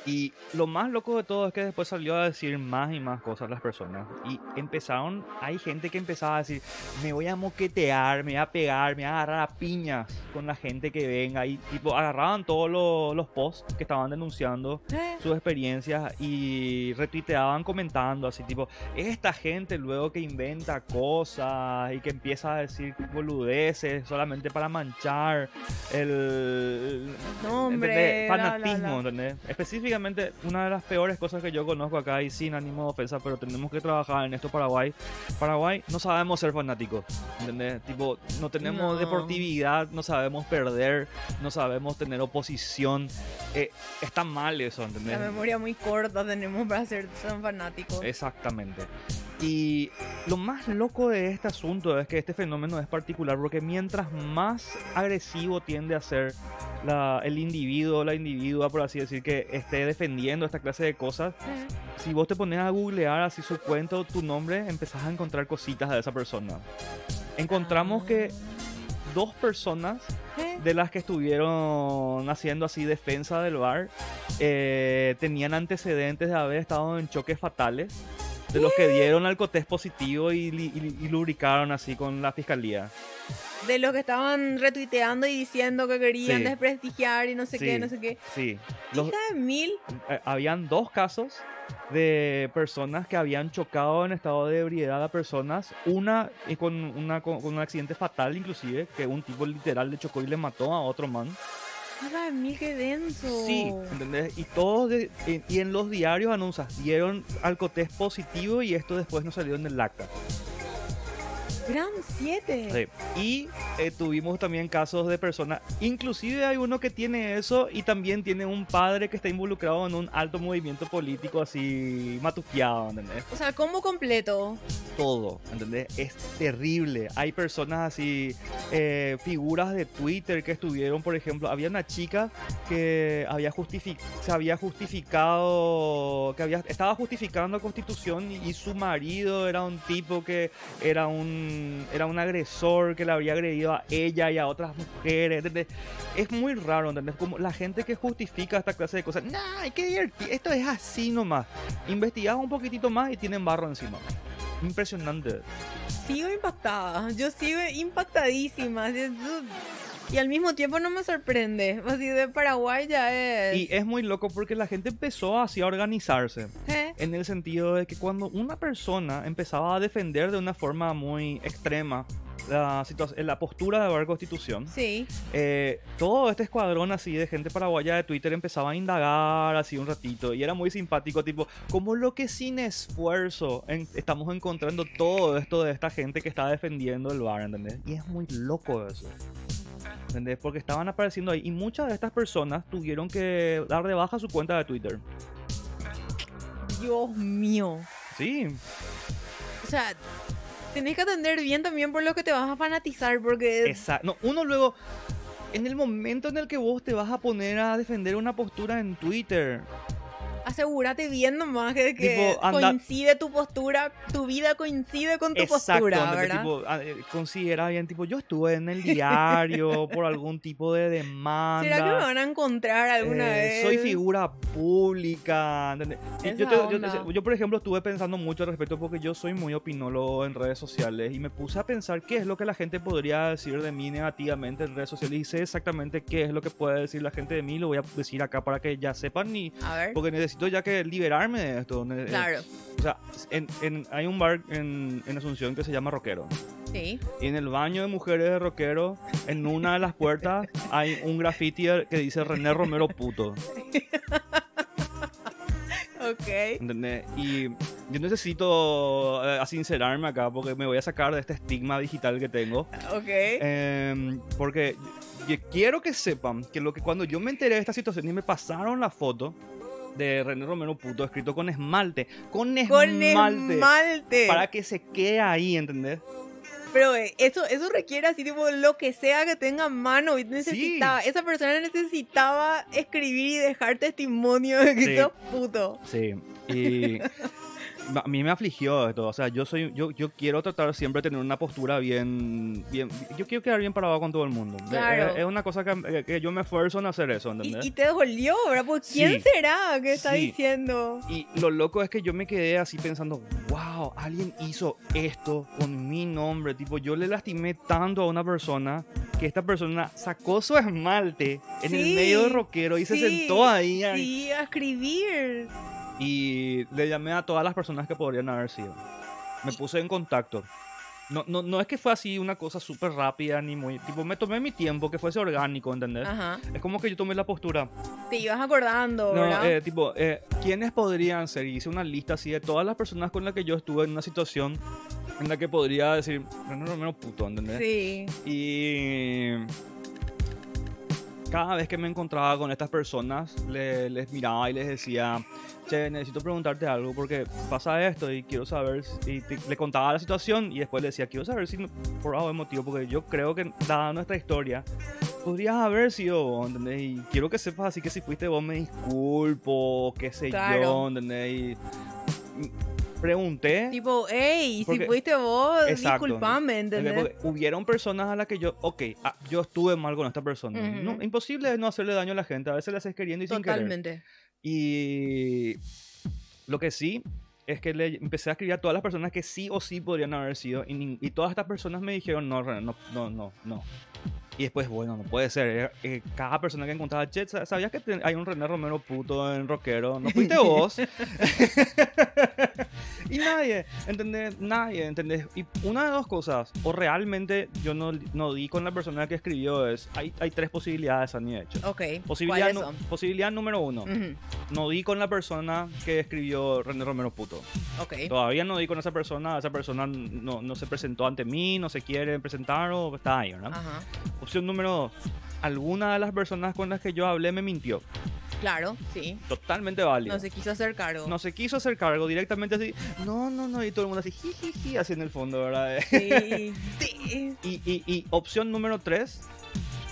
Y lo más loco de todo es que después salió a decir más y más cosas las personas. Y empezaron, hay gente que empezaba a decir, me voy a moquetear, me voy a pegar, me voy a agarrar a piñas con la gente que venga. Y tipo, agarraban todos los, los posts que estaban denunciando Eh, sus experiencias y retuiteaban comentando así tipo esta gente luego que inventa cosas y que empieza a decir boludeces solamente para manchar el fanatismo. ¿entendés? específicamente una de las peores cosas que yo conozco acá y sin ánimo de ofensa pero tenemos que trabajar en esto Paraguay Paraguay no sabemos ser fanáticos ¿entendés? tipo no tenemos No. deportividad no sabemos perder no sabemos tener oposición eh, está mal eso ¿entendés? La memoria muy corta tenemos para ser tan fanáticos. Exactamente. Y lo más loco de este asunto es que este fenómeno es particular porque mientras más agresivo tiende a ser la- el individuo, la individua, por así decir, que esté defendiendo esta clase de cosas, si vos te pones a googlear así su cuenta o tu nombre, empezás a encontrar cositas de esa persona. Encontramos que dos personas de las que estuvieron haciendo así defensa del bar eh, tenían antecedentes de haber estado en choques fatales de los que dieron alcotés positivo y, y- y lubricaron así con la fiscalía. De los que estaban retuiteando y diciendo que querían Sí. desprestigiar y no sé qué, Sí. no sé qué. Sí, los, Hija de mil. eh, habían dos casos de personas que habían chocado en estado de ebriedad a personas, una y con, una, con, con un accidente fatal inclusive, que un tipo literal le chocó y le mató a otro man. Hija de mil, qué denso. Sí, ¿entendés? Y todos de- en- y en los diarios anuncias dieron alcotés positivo y esto después no salió en el acta. Gran 7. Sí. Y eh, tuvimos también casos de personas, inclusive hay uno que tiene eso y también tiene un padre que está involucrado en un alto movimiento político así matufiado, ¿entendés? O sea, combo completo. todo, ¿entendés? Es terrible. Hay personas así, eh, figuras de Twitter que estuvieron, por ejemplo, había una chica que había se había justificado, que había, estaba justificando la constitución y, y su marido era un tipo que era un, era un agresor que le había agredido a ella y a otras mujeres, ¿entendés? Es muy raro, ¿entendés? Como la gente que justifica esta clase de cosas, nah, hay que esto es así nomás. Investigás un poquitito más y tienen barro encima. Impresionante. Sigo impactada. Yo sigo impactadísima. es- Y al mismo tiempo no me sorprende. Así de Paraguay ya es. Y es muy loco porque la gente empezó así a organizarse. ¿Eh? En el sentido de que cuando una persona empezaba a defender de una forma muy extrema la, la postura de la constitución, Sí. eh, todo este escuadrón así de gente paraguaya de Twitter empezaba a indagar así un ratito y era muy simpático, tipo, como lo que sin esfuerzo en- estamos encontrando todo esto de esta gente que está defendiendo el bar, ¿entendés? Y es muy loco eso. ¿Entendés? Porque estaban apareciendo ahí y muchas de estas personas tuvieron que dar de baja su cuenta de Twitter. Dios mío. Sí, O sea, tenés que atender bien también por lo que te vas a fanatizar, porque exacto. No, uno luego, en el momento en el que vos te vas a poner a defender una postura en Twitter, asegúrate bien nomás que, que Tipo, anda- coincide tu postura, tu vida coincide con tu Exacto, postura, donde ¿verdad? tipo, ah, eh, considera bien, tipo, yo estuve en el diario por algún tipo de demanda. ¿Será que me van a encontrar alguna eh, vez? Soy figura pública. Yo, te- yo- yo, por ejemplo, estuve pensando mucho al respecto porque yo soy muy opinólogo en redes sociales y me puse a pensar qué es lo que la gente podría decir de mí negativamente en redes sociales y sé exactamente qué es lo que puede decir la gente de mí. Lo voy a decir acá para que ya sepan y A ver. porque necesito ya que liberarme de esto. Eh, Claro, O sea, en- en- hay un bar en, en Asunción que se llama Rockero. sí. Y en el baño de mujeres de rockero, en una de las puertas, hay un graffiti que dice René Romero puto. Ok. ¿entendés? Y yo necesito eh, sincerarme acá porque me voy a sacar de este estigma digital que tengo. Ok. Em, porque quiero que sepan que lo que cuando yo me enteré de esta situación y me pasaron la foto de René Romero puto escrito con esmalte, con Con esmalte, esmalte. para que se quede ahí, ¿entendés? Pero eh, eso, eso requiere así, tipo, lo que sea que tenga mano. Y necesitaba, esa persona necesitaba escribir y dejar testimonio de que Sí. sos puto. Sí, y a mí me afligió esto. O sea, yo soy, yo, yo quiero tratar siempre de tener una postura bien, bien. Yo quiero quedar bien parado con todo el mundo. Claro. Es, es una cosa que, que yo me esfuerzo en hacer eso, Y, ¿entendés? y te dolió, ¿verdad? Pues, ¿quién Sí. será que está Sí. diciendo? Y lo loco es que yo me quedé así pensando, wow, alguien hizo esto con mi nombre. Tipo, yo le lastimé tanto a una persona que esta persona sacó su esmalte en el Sí, medio de rockero y se sentó ahí. Sí, a escribir. Y le llamé a todas las personas que podrían haber sido. Me puse en contacto. No, no, no es que fue así una cosa súper rápida ni muy... Tipo, me tomé mi tiempo, que fuese orgánico, ¿entendés? Ajá. Es como que yo tomé la postura. Te ibas acordando, No, ¿verdad? eh, tipo, eh, ¿quiénes podrían ser? Hice una lista así de todas las personas con las que yo estuve en una situación en la que podría decir, no, no, no, puto, ¿entendés? sí. Y cada vez que me encontraba con estas personas, le- les miraba y les decía, che, necesito preguntarte algo porque pasa esto y quiero saber, si-". y te- le contaba la situación y después le decía, quiero saber si por algo motivo, porque yo creo que dada nuestra historia, podrías haber sido vos, ¿entendés? Y quiero que sepas así que si fuiste vos me disculpo, qué sé yo, Claro. ¿entendés? Y y pregunté. Tipo, hey, si fuiste vos, Exacto. disculpame, ¿entendés? Porque hubieron personas a las que yo, ok, ah, yo estuve mal con esta persona. No, imposible no hacerle daño a la gente, a veces le haces queriendo y sin querer. Totalmente. Y lo que sí es que le empecé a escribir a todas las personas que sí o sí podrían haber sido. Y, y todas estas personas me dijeron, no, no, no, no, no. Y después, bueno, no puede ser. eh, eh, cada persona que encontraba, che, ¿sa- ¿sabías que hay un René Romero puto en rockero? ¿No fuiste vos? y nadie, ¿entendés? Nadie, ¿entendés? Y una de dos cosas, o realmente yo no, no di con la persona que escribió es, hay, hay tres posibilidades, Ani, de hecho. Ok. Posibilidad, ¿Cuáles nu- son? posibilidad número uno, Ujú, no di con la persona que escribió René Romero puto. Ok. Todavía no di con esa persona, esa persona no, no se presentó ante mí, no se quiere presentar o está ahí, ¿verdad? Ajá. Opción número dos, alguna de las personas con las que yo hablé me mintió. Claro, sí. Totalmente válido. No se quiso hacer cargo. No se quiso hacer cargo directamente así. No, no, no. Y todo el mundo así, jijiji, así en el fondo, ¿verdad? Sí. sí. Y, y, y opción número tres,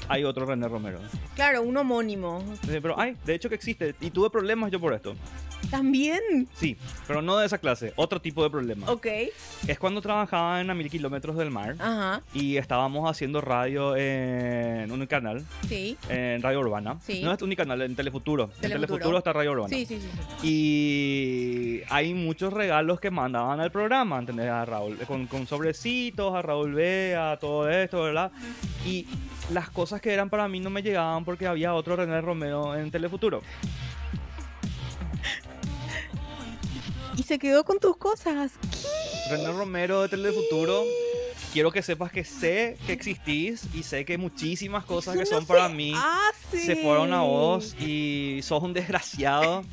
hay otro René Romero. Claro, un homónimo. Eh, Pero hay, de hecho que existe. Y tuve problemas yo por esto. También. Sí, pero no de esa clase. Otro tipo de problema. Ok. Es cuando trabajaba en a mil kilómetros del mar. Ajá. Y estábamos haciendo radio en un canal, Sí. en Radio Urbana. Sí. No es Unicanal, en Telefuturo. En Telefuturo. Telefuturo está Radio Urbana. Sí, sí, sí. sí. Y hay muchos regalos que mandaban al programa, ¿entendés? A Raúl, con, con sobrecitos, a Raúl Bea, todo esto, ¿verdad? Y las cosas que eran para mí no me llegaban porque había otro René Romero en Telefuturo. Y se quedó con tus cosas. René Romero de Telefuturo, quiero que sepas que sé que existís y sé que muchísimas cosas que Eso son no para mí hace. se fueron a vos y sos un desgraciado.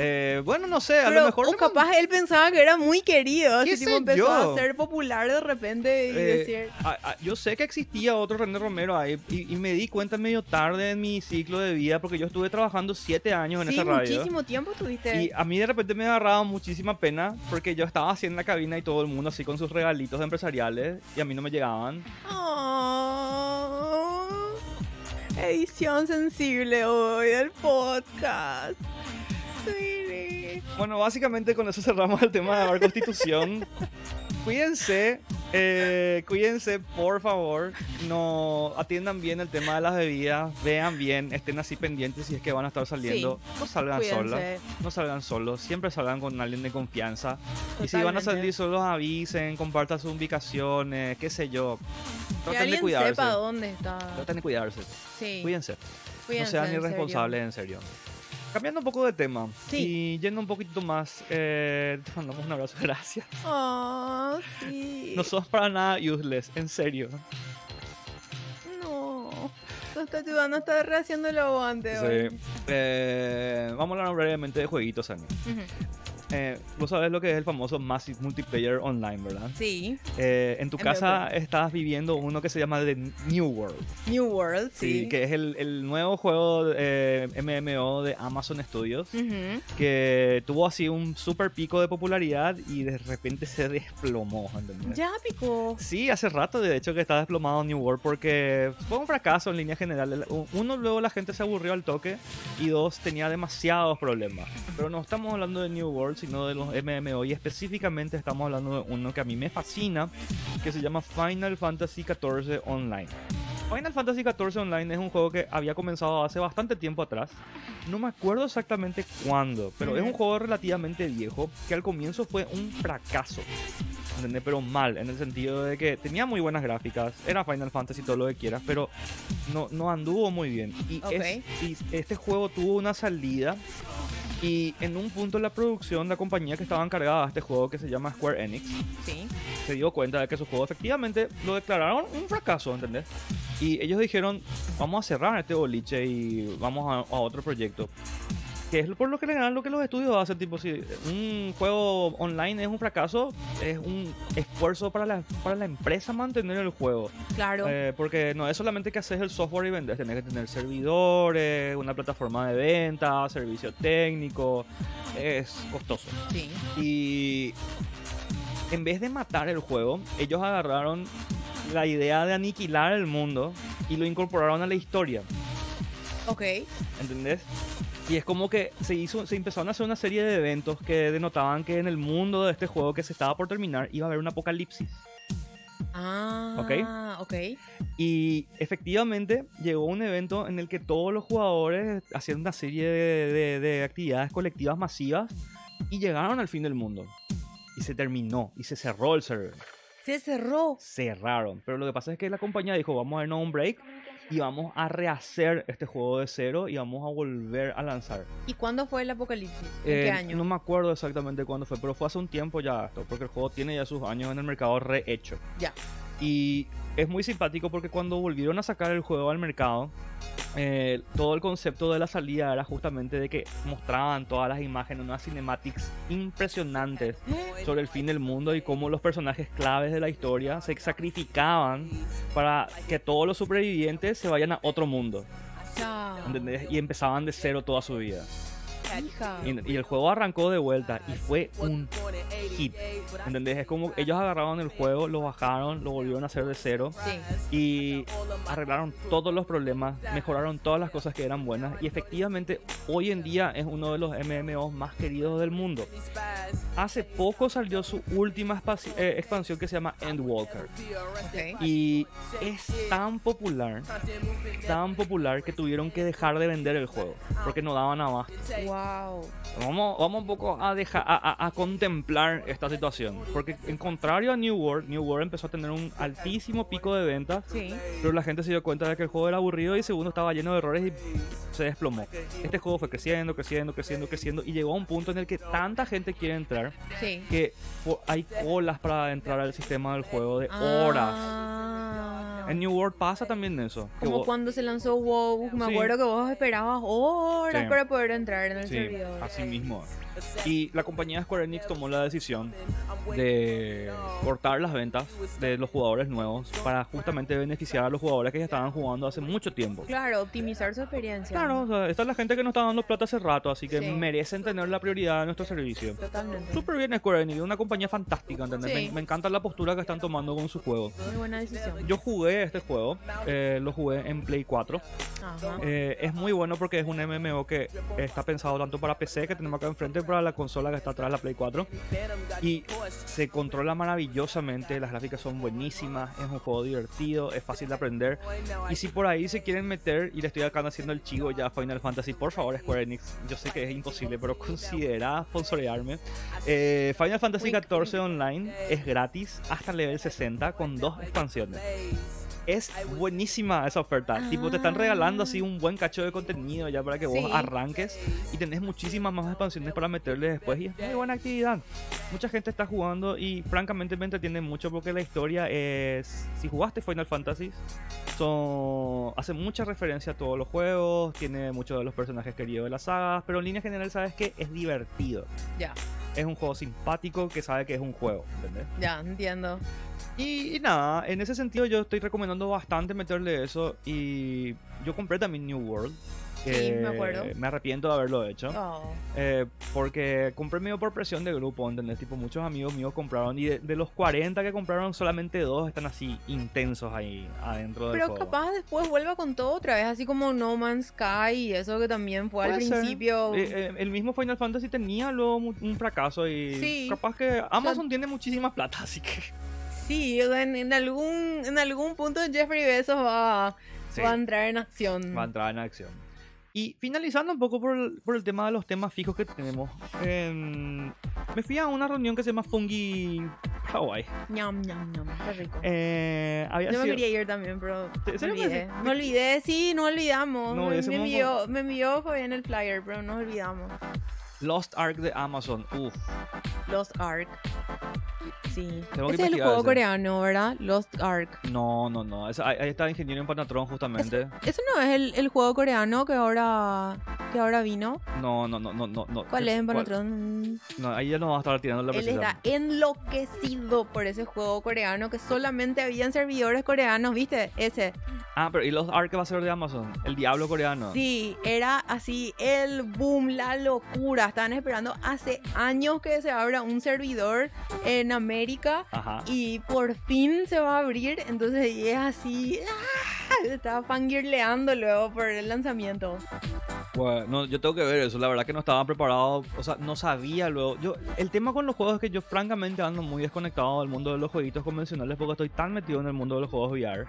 Eh, bueno, no sé, a Pero, lo mejor... o capaz él pensaba que era muy querido. ¿Qué Así tipo empezó yo? a ser popular de repente y Eh, decir. a- a- yo sé que existía otro René Romero ahí y, y me di cuenta medio tarde en mi ciclo de vida porque yo estuve trabajando siete años en Sí, esa radio. muchísimo tiempo tuviste. Y a mí de repente me agarraba muchísima pena porque yo estaba así en la cabina y todo el mundo así con sus regalitos empresariales y a mí no me llegaban. Oh, edición sensible hoy del podcast. Bueno, básicamente con eso cerramos el tema de la constitución. cuídense, eh, cuídense, por favor. No atiendan bien el tema de las bebidas. Vean bien, estén así pendientes si es que van a estar saliendo. No salgan. Cuídense. No salgan solos, siempre salgan con alguien de confianza. Y si van a Totalmente. salir solos, avisen, compartan sus ubicaciones, qué sé yo. Que Traten de cuidarse. sepa dónde está. Traten de cuidarse. Sí. Cuídense. cuídense, no sean en serio. irresponsables, en serio. Cambiando un poco de tema Sí. y yendo un poquito más, eh, te mandamos un abrazo, gracias. Oh, sí. No sos para nada useless, en serio. No. Te está ayudando a estar rehaciendo el aguante hoy. Sí. Eh, vamos a hablar brevemente de jueguitos, Ani. Ujú. Eh, Vos sabés lo que es el famoso Massive Multiplayer Online, ¿verdad? Sí. Eh, en tu En casa estás viviendo uno que se llama The New World. New World, Sí, sí. que es el, el nuevo juego eh, MMO de Amazon Studios. Que tuvo así un super pico de popularidad y de repente se desplomó, ¿entendés? Ya picó. Sí, hace rato de hecho que está desplomado New World porque fue un fracaso en línea general. Uno, luego la gente se aburrió al toque y dos, tenía demasiados problemas. Pero no estamos hablando de New World, sino de los MMO y específicamente estamos hablando de uno que a mí me fascina, que se llama Final Fantasy XIV Online. Final Fantasy XIV Online es un juego que había comenzado hace bastante tiempo atrás. No me acuerdo exactamente cuándo, pero es un juego relativamente viejo que al comienzo fue un fracaso. ¿entendés? Pero mal, en el sentido de que tenía muy buenas gráficas, era Final Fantasy todo lo que quieras, pero no, no anduvo muy bien. Y, Ok. es- y este juego tuvo una salida y en un punto la producción, la compañía que estaba encargada de este juego que se llama Square Enix, Sí. se dio cuenta de que su juego efectivamente lo declararon un fracaso, ¿entendés? Y ellos dijeron, vamos a cerrar este boliche y vamos a, a otro proyecto. Que es por lo general lo que los estudios hacen, tipo, si un juego online es un fracaso, es un esfuerzo para la, para la empresa mantener el juego. Claro. Eh, porque no es solamente que haces el software y vendes, tenés que tener servidores, una plataforma de venta, servicio técnico, es costoso. sí. Y en vez de matar el juego, ellos agarraron la idea de aniquilar el mundo y lo incorporaron a la historia, Ok. ¿entendés? Y es como que se hizo, se empezaron a hacer una serie de eventos que denotaban que en el mundo de este juego que se estaba por terminar iba a haber un apocalipsis. Ah, ok. Y efectivamente llegó un evento en el que todos los jugadores hacían una serie de, de- de actividades colectivas masivas y llegaron al fin del mundo. Y se terminó y se cerró el server. Se cerró. Cerraron. Pero lo que pasa es que la compañía dijo, vamos a darnos un break y vamos a rehacer este juego de cero y vamos a volver a lanzar. ¿Y cuándo fue el apocalipsis? ¿En Eh, qué año? No me acuerdo exactamente cuándo fue, pero fue hace un tiempo ya esto, porque el juego tiene ya sus años en el mercado rehecho. Ya. Y es muy simpático porque cuando volvieron a sacar el juego al mercado, eh, todo el concepto de la salida era justamente de que mostraban todas las imágenes, unas cinematics impresionantes sobre el fin del mundo y cómo los personajes claves de la historia se sacrificaban para que todos los supervivientes se vayan a otro mundo. ¿entendés? Y empezaban de cero toda su vida. Hija. Y, y el juego arrancó de vuelta y fue un hit. ¿Entendés? Es como ellos agarraron el juego, lo bajaron, lo volvieron a hacer de cero Sí. y arreglaron todos los problemas, mejoraron todas las cosas que eran buenas y efectivamente hoy en día es uno de los MMOs más queridos del mundo. Hace poco salió su última eh, expansión que se llama Endwalker y es tan popular, tan popular que tuvieron que dejar de vender el juego porque no daban abasto. Wow. Vamos, vamos un poco a, dejar, a, a- a contemplar esta situación. Porque en contrario a New World, New World empezó a tener un altísimo pico de ventas. Sí. Pero la gente se dio cuenta de que el juego era aburrido y segundo estaba lleno de errores y se desplomó. Este juego fue creciendo, creciendo, creciendo, creciendo y llegó a un punto en el que tanta gente quiere entrar Sí. que hay colas para entrar al sistema del juego de horas. Ah. En New World pasa también eso. Como vos- cuando se lanzó WoW, me Sí. acuerdo que vos esperabas horas Sí. para poder entrar en el Sí, servidor. así mismo. Y la compañía Square Enix tomó la decisión de cortar las ventas de los jugadores nuevos para justamente beneficiar a los jugadores que ya estaban jugando hace mucho tiempo. Claro, optimizar su experiencia. Claro, o sea, esta es la gente que nos está dando plata hace rato, así que Sí. merecen tener la prioridad de nuestro servicio. Totalmente. Súper bien Square Enix, una compañía fantástica, ¿entendés? Sí. Me, me encanta la postura que están tomando con su juego. Muy buena decisión. Yo jugué este juego, eh, lo jugué en Play 4. Ajá. Eh, es muy bueno porque es un MMO que está pensado tanto para PC que tenemos acá enfrente para la consola que está atrás, la Play 4. Y se controla maravillosamente, las gráficas son buenísimas, es un juego divertido, es fácil de aprender. Y si por ahí se quieren meter, y le estoy acá haciendo el chivo ya a Final Fantasy, por favor Square Enix, yo sé que es imposible, pero considera sponsorearme. Eh, Final Fantasy Wink, XIV Online es gratis hasta el level 60 con dos expansiones. Es buenísima esa oferta. Tipo, te están regalando así un buen cacho de contenido ya para que vos Sí. arranques y tenés muchísimas más expansiones para meterle después. Y es muy buena actividad. Mucha gente está jugando y francamente me entretiene mucho porque la historia es. Si jugaste Final Fantasy, son, hace mucha referencia a todos los juegos, tiene muchos de los personajes queridos de las sagas, pero en línea general sabes que es divertido. Ya, Es un juego simpático que sabe que es un juego, ¿entendés? ya, entiendo. Y, y nada, en ese sentido yo estoy recomendando bastante meterle eso y yo compré también New World. Sí, me acuerdo. Me arrepiento de haberlo hecho. Oh, eh, porque compré medio por presión de grupo, ¿entendés? Tipo, muchos amigos míos compraron y de, de los 40 que compraron, solamente dos están así intensos ahí adentro del Pero juego. capaz después vuelva con todo otra vez, así como No Man's Sky y eso que también fue al ser. principio. Eh, eh, el mismo Final Fantasy tenía luego un fracaso y Sí. capaz que Amazon tiene muchísima plata, así que... Sí, en, en algún, en algún punto Jeffrey Bezos va, Sí. va a entrar en acción. va a entrar en acción. Y finalizando un poco por el, por el tema de los temas fijos que tenemos, em, me fui a una reunión que se llama Fungi Hawaii. Ñam, ñam, ñam, qué rico. Eh, había Yo me sido- quería ir también, pero ¿En me olvidé. Me olvidé, sí, no olvidamos. No, me, me envió, me envió Fabián el flyer, pero no olvidamos. Lost Ark de Amazon. Uf, Lost Ark. Sí. Tengo que Ese es el juego ese. coreano, ¿verdad? Lost Ark. no, no, no. esa- ahí, ahí está Ingeniero en Panatron justamente. ¿Eso no es el, el juego coreano que ahora, que ahora vino? No, no, no, no, no. ¿Cuál es en. Panatron? No, ahí ya no va a estar tirando la Él precisión. está enloquecido por ese juego coreano que solamente habían servidores coreanos, ¿viste? Ese. Ah, pero ¿y Lost Ark va a ser de Amazon? El Diablo coreano. Sí, era así el boom, la locura. Estaban esperando hace años que se abra un servidor en América Ajá. y por fin se va a abrir. Entonces y es así. ¡ah! Estaba fangirleando luego por el lanzamiento. Bueno, no, yo tengo que ver eso. La verdad que no estaba preparado. O sea, no sabía luego. Yo, el tema con los juegos es que yo, francamente, ando muy desconectado del mundo de los jueguitos convencionales porque estoy tan metido en el mundo de los juegos VR.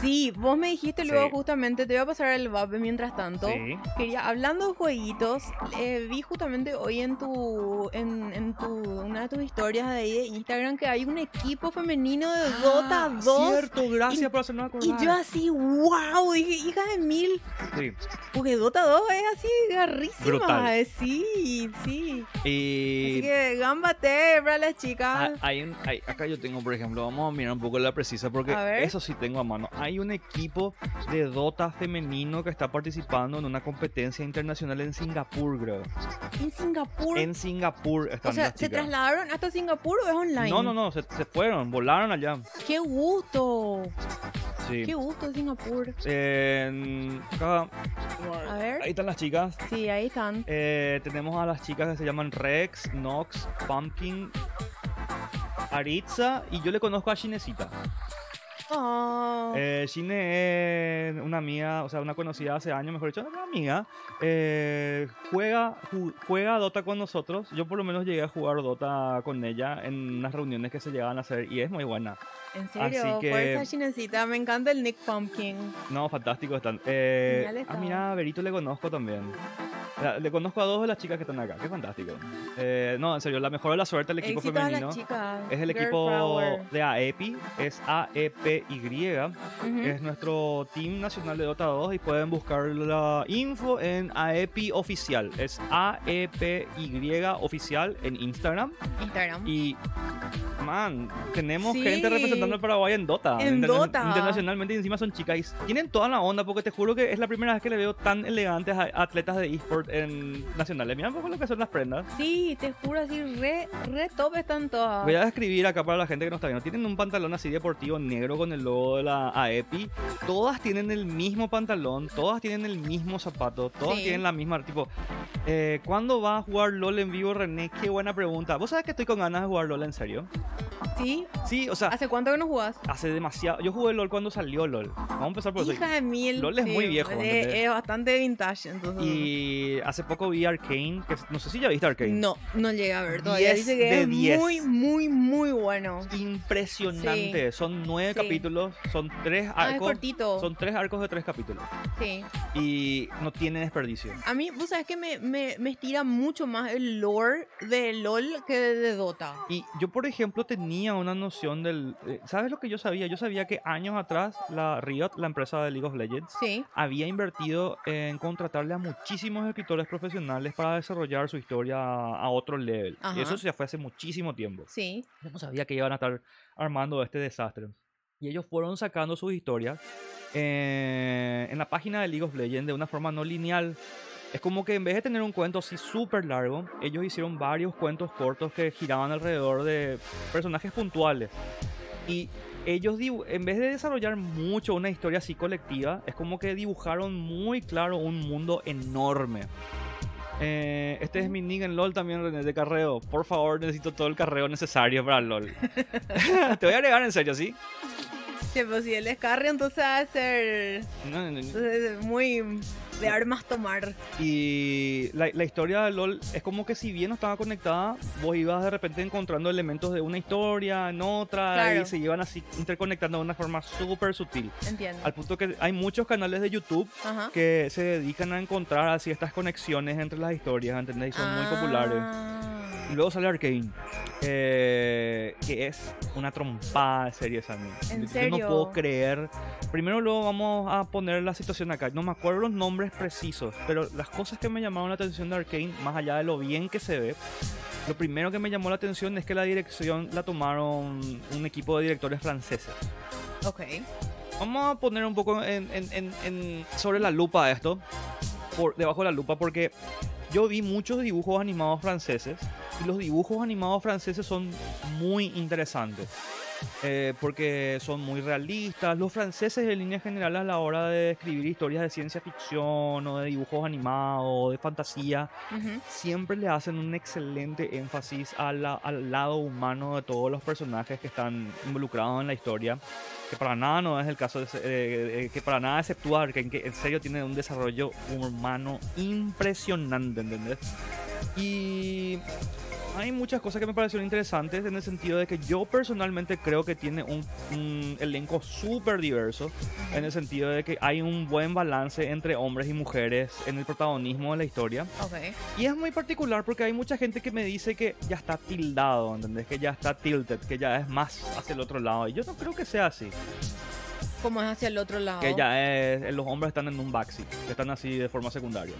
Sí, vos me dijiste luego Sí. justamente, te voy a pasar el VAP mientras tanto. Sí. Quería, hablando de jueguitos, eh, vi justamente hoy en tu, en, en tu, una de tus historias de ahí de Instagram que hay un equipo femenino de Dota Ah, 2. Cierto, gracias Y- por hacerme acordar. Y yo así, wow, dije, hija de mil, Sí. porque Dota 2 es así, garrísima. Brutal. eh, Sí, sí. Y. Así que gambate para las Ah, chicas. hay un- hay- acá yo tengo, por ejemplo, vamos a mirar un poco la precisa porque eso sí tengo a mano. Hay un equipo de Dota femenino que está participando en una competencia internacional en Singapur, creo. En Singapur. En Singapur están o sea, las ¿se chicas. trasladaron hasta Singapur o es online? No, no, no, se, se fueron, volaron allá. ¡Qué gusto! Sí. ¡Qué gusto Singapur! En- acá, A ver. ahí están las chicas. Sí, ahí están. Eh, tenemos a las chicas que se llaman Rex, Nox, Pumpkin, Aritza y yo le conozco a Shinecita. Oh. Eh, Shine es una amiga, o sea, una conocida hace años, mejor dicho, una amiga. Eh, juega, ju- juega Dota con nosotros. Yo por lo menos llegué a jugar Dota con ella en unas reuniones que se llegaban a hacer y es muy buena. En serio, así que- fuerza chinecita. Me encanta el Nick Pumpkin. No, fantástico están. Eh, ah, mira, a Berito le conozco también. Le conozco a dos de las chicas que están acá. Qué fantástico. Eh, no, en serio, la mejor de la suerte del equipo Éxito femenino. Es el Girl equipo power. de AEPI, es AEPY, Ujú. es nuestro team nacional de Dota 2 y pueden buscar la info en AEPI oficial, es AEPY oficial en Instagram Instagram. y man, tenemos Sí. gente representando al Paraguay en Dota, En Dota. internacionalmente y encima son chicas y tienen toda la onda porque te juro que es la primera vez que le veo tan elegantes a atletas de eSport en nacionales. Mira un poco lo que son las prendas. Sí, te juro, así re, re top están todas. Voy a describir acá para la gente que no está viendo. Tienen un pantalón así deportivo negro con el logo de la AEPI. Todas tienen el mismo pantalón, todas tienen el mismo zapato, todas Sí. tienen la misma. Tipo, eh, ¿cuándo va a jugar LOL en vivo, René? Qué buena pregunta. ¿Vos sabés que estoy con ganas de jugar LOL en serio? Sí, Sí, o sea, ¿hace cuánto que no jugás? hace demasiado. Yo jugué LOL cuando salió LOL. Vamos a empezar por eso. Hija de mil. LOL es sí, muy viejo, Es, es bastante vintage, entonces. Y hace poco vi Arcane, que no sé si ya viste Arcane. No, no llegué a ver todavía. 10 Dice que es 10. muy, muy, muy bueno. Impresionante. Son nueve Sí. capítulos, son tres Ah, es arcos. cortito. Son tres arcos de tres capítulos. Sí. Y no tiene desperdicio. A mí, vos sabes que me, me, me estira mucho más el lore de LOL que de, de Dota. Y yo, por ejemplo, tenía una noción del... eh, ¿Sabes lo que yo sabía? Yo sabía que años atrás la Riot, la empresa de League of Legends, Sí. había invertido en contratarle a muchísimos escritores profesionales para desarrollar su historia a otro level. Y eso ya fue hace muchísimo tiempo. Sí. Yo no sabía que iban a estar armando este desastre. Y ellos fueron sacando sus historias eh, en la página de League of Legends de una forma no lineal. Es como que en vez de tener un cuento así súper largo, ellos hicieron varios cuentos cortos que giraban alrededor de personajes puntuales. Y ellos, en vez de desarrollar mucho una historia así colectiva, es como que dibujaron muy claro un mundo enorme. Eh, este es mi nick en LOL también, René, de carreo. Por favor, necesito todo el carreo necesario para LOL. Te voy a agregar en serio, ¿sí? Sí, pues si él es carry, entonces va a ser No, no, no. entonces, muy de armas tomar. Y la, la historia de LOL es como que si bien no estaba conectada, vos ibas de repente encontrando elementos de una historia en otra Claro. y se iban así interconectando de una forma súper sutil. Entiendo. Al punto que hay muchos canales de YouTube Ajá. que se dedican a encontrar así estas conexiones entre las historias, ¿entendés? Y son muy populares. Y luego sale Arcane, eh, que es una trompada de series a mí. ¿En Yo serio? no puedo creer. Primero luego vamos a poner la situación acá. No me acuerdo los nombres precisos, pero las cosas que me llamaron la atención de Arcane, más allá de lo bien que se ve, lo primero que me llamó la atención es que la dirección la tomaron un equipo de directores franceses. Ok. Vamos a poner un poco en, en- en- en- sobre la lupa esto, por, debajo de la lupa, porque yo vi muchos dibujos animados franceses y los dibujos animados franceses son muy interesantes. eh, porque son muy realistas. Los franceses, en línea general, a la hora de escribir historias de ciencia ficción o de dibujos animados, de fantasía, Ujú. siempre le hacen un excelente énfasis a la- al lado humano de todos los personajes que están involucrados en la historia. Que para nada no es el caso eh, eh, que para nada exceptuar que, en que en serio tiene un desarrollo humano impresionante, ¿entendés? Y hay muchas cosas que me parecieron interesantes en el sentido de que yo personalmente creo que tiene un, un elenco súper diverso, en el sentido de que hay un buen balance entre hombres y mujeres en el protagonismo de la historia. Ok. Y es muy particular porque hay mucha gente que me dice que ya está tildado, ¿entendés? Que ya está tilted, que ya es más hacia el otro lado. Y yo no creo que sea así. Como es hacia el otro lado. Que ya es, los hombres están en un backseat, que están así de forma secundaria.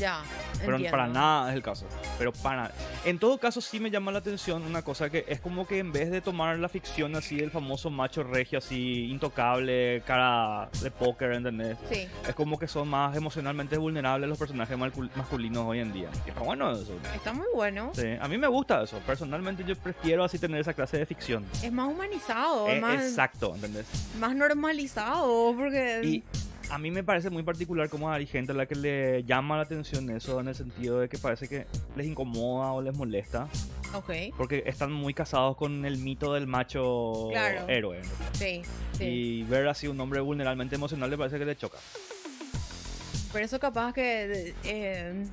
Ya. Pero entiendo. para nada es el caso. Pero para En todo caso, sí me llama la atención una cosa que es como que en vez de tomar la ficción así del famoso macho regio, así intocable, cara de póker, ¿entendés? Sí. Es como que son más emocionalmente vulnerables los personajes masculinos hoy en día. Y está bueno eso. Está muy bueno. Sí, a mí me gusta eso. Personalmente yo prefiero así tener esa clase de ficción. Es más humanizado, Eh, más, Exacto, ¿entendés? más normalizado, porque... Y a mí me parece muy particular como hay gente a la que le llama la atención eso en el sentido de que parece que les incomoda o les molesta Ok, porque están muy casados con el mito del macho Claro. héroe. sí, sí. Y ver así un hombre vulnerablemente emocional le parece que le choca. Por eso capaz que... eh,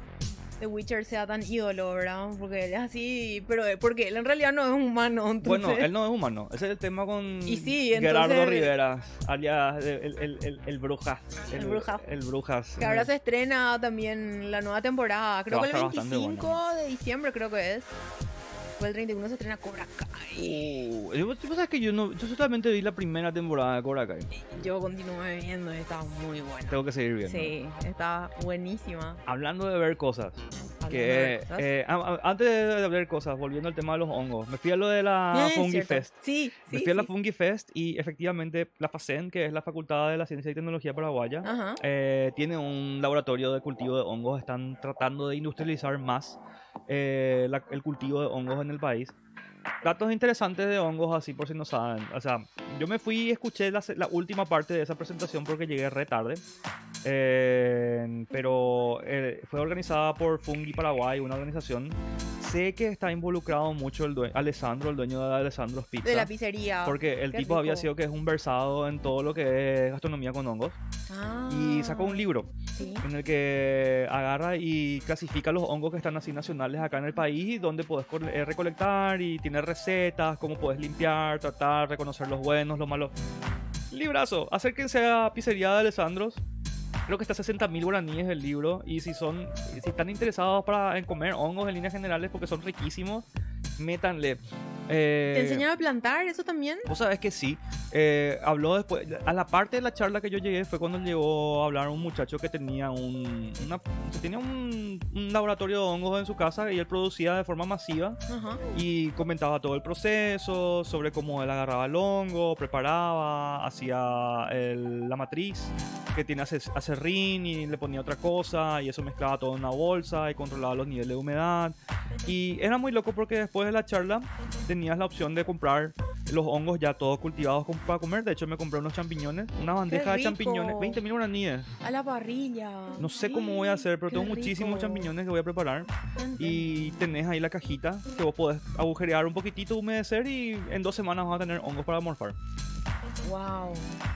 The Witcher sea tan ídolo, ¿verdad? Porque él es así, pero porque él en realidad no es humano. Entonces... Bueno, él no es humano. Ese es el tema con Y sí, Gerardo Rivera, alias el, el, el, el Brujas. El Brujas. El Brujas. Que ahora se estrena también la nueva temporada. Creo que el estar bastante 25 de diciembre creo que es. Fue el 31 se estrena Cobra Kai. Yo, tú sabes que yo no, yo solamente vi la primera temporada de Cobra Kai. Yo continué viendo y está muy buena. Tengo que seguir viendo. Sí, está buenísima. Hablando de ver cosas, que cosas. eh, antes de ver cosas, volviendo al tema de los hongos, me fui a lo de la Fungi cierto. Fest. Sí, Me sí. fui a la sí. Fungi Fest y efectivamente la FACEN, que es la Facultad de la Ciencia y Tecnología Paraguaya, eh, tiene un laboratorio de cultivo de hongos. Están tratando de industrializar más eh, la- el cultivo de hongos en el país. Datos interesantes de hongos, así por si no saben. O sea, yo me fui y escuché la, la última parte de esa presentación porque llegué re tarde. Eh, pero eh, fue organizada por Fungi Paraguay, una organización. Sé que está involucrado mucho el due- Alessandro, el dueño de Alessandro's Pizza. De la pizzería. Porque el Qué tipo había rico. sido que es un versado en todo lo que es gastronomía con hongos. Ah, Y sacó un libro Sí. en el que agarra y clasifica los hongos que están así nacionales acá en el país donde puedes eh, recolectar y tiene recetas, cómo puedes limpiar, tratar, reconocer los buenos, los malos. Librazo, acérquense a Pizzería de Alessandros. Creo que está a 60 mil guaraníes el libro y si son, si están interesados para, en comer hongos en líneas generales porque son riquísimos, métanle. Eh, ¿Te enseñan a plantar eso también? Vos sabés que sí. Eh, habló después. A la parte de la charla que yo llegué fue cuando llegó a hablar un muchacho que tenía un. Una, tenía un, un laboratorio de hongos en su casa y él producía de forma masiva. Ajá. Y comentaba todo el proceso, sobre cómo él agarraba el hongo, preparaba, hacía el- la matriz que tiene ace- acerrín y le ponía otra cosa y eso mezclaba todo en una bolsa y controlaba los niveles de humedad. Y era muy loco porque después de la charla tenías la opción de comprar los hongos ya todos cultivados para comer. De hecho me compré unos champiñones, una bandeja de champiñones, 20 mil guaraníes. A la parrilla. No sé cómo voy a hacer, pero Qué tengo muchísimos champiñones que voy a preparar. Y tenés ahí la cajita que vos podés agujerear un poquitito, humedecer y en dos semanas vas a tener hongos para morfar. Wow.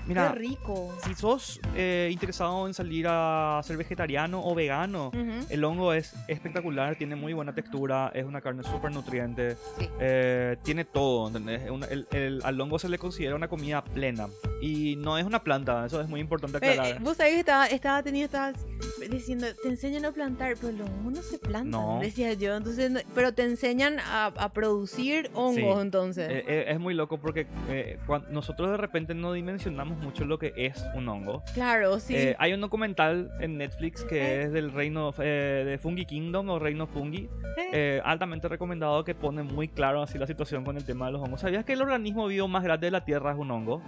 Mira, Qué rico. si sos eh, interesado en salir a ser vegetariano o vegano, Ujú. el hongo es espectacular, tiene muy buena textura, es una carne súper nutriente, Sí. eh, tiene todo, ¿entendés? El- el- al hongo se le considera una comida plena y no es una planta, eso es muy importante aclarar. eh, vos sabés que estaba, estaba teniendo, estabas diciendo, te enseñan a plantar, pero los hongos no se plantan, No. decía yo. Entonces, pero te enseñan a, a producir hongos, Sí. entonces. Eh, eh, es muy loco porque eh, cuan- nosotros de repente no dimensionamos mucho lo que es un hongo. claro, sí. Eh, hay un documental en Netflix que es del reino eh, de Fungi Kingdom o Reino Fungi, eh, altamente recomendado que pone muy claro así la situación con el tema de los hongos. ¿Sabías que el organismo vivo más grande de la Tierra es un hongo?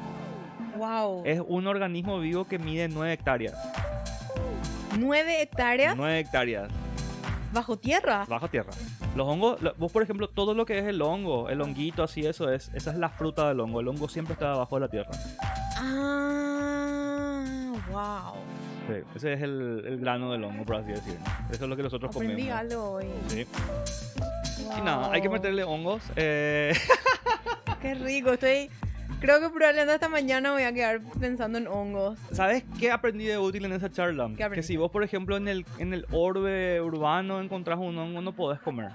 wow. Es un organismo vivo que mide 9 hectáreas. Nueve hectáreas 9 hectáreas bajo tierra. bajo tierra. Los hongos, vos por ejemplo, todo lo que es el hongo, el honguito, así eso es, esa es la fruta del hongo. El hongo siempre está debajo de la tierra. Ah, wow. Sí, ese es el, el grano del hongo, por así decirlo. Eso es lo que nosotros Aprendí comemos. algo hoy. Sí. Y nada, hay que meterle hongos. eh, Qué rico, estoy... Creo que probablemente esta mañana voy a quedar pensando en hongos. ¿Sabes qué aprendí de útil en esa charla? ¿Qué Que si vos, por ejemplo, en el, en el orbe urbano encontrás un hongo, no podés comer.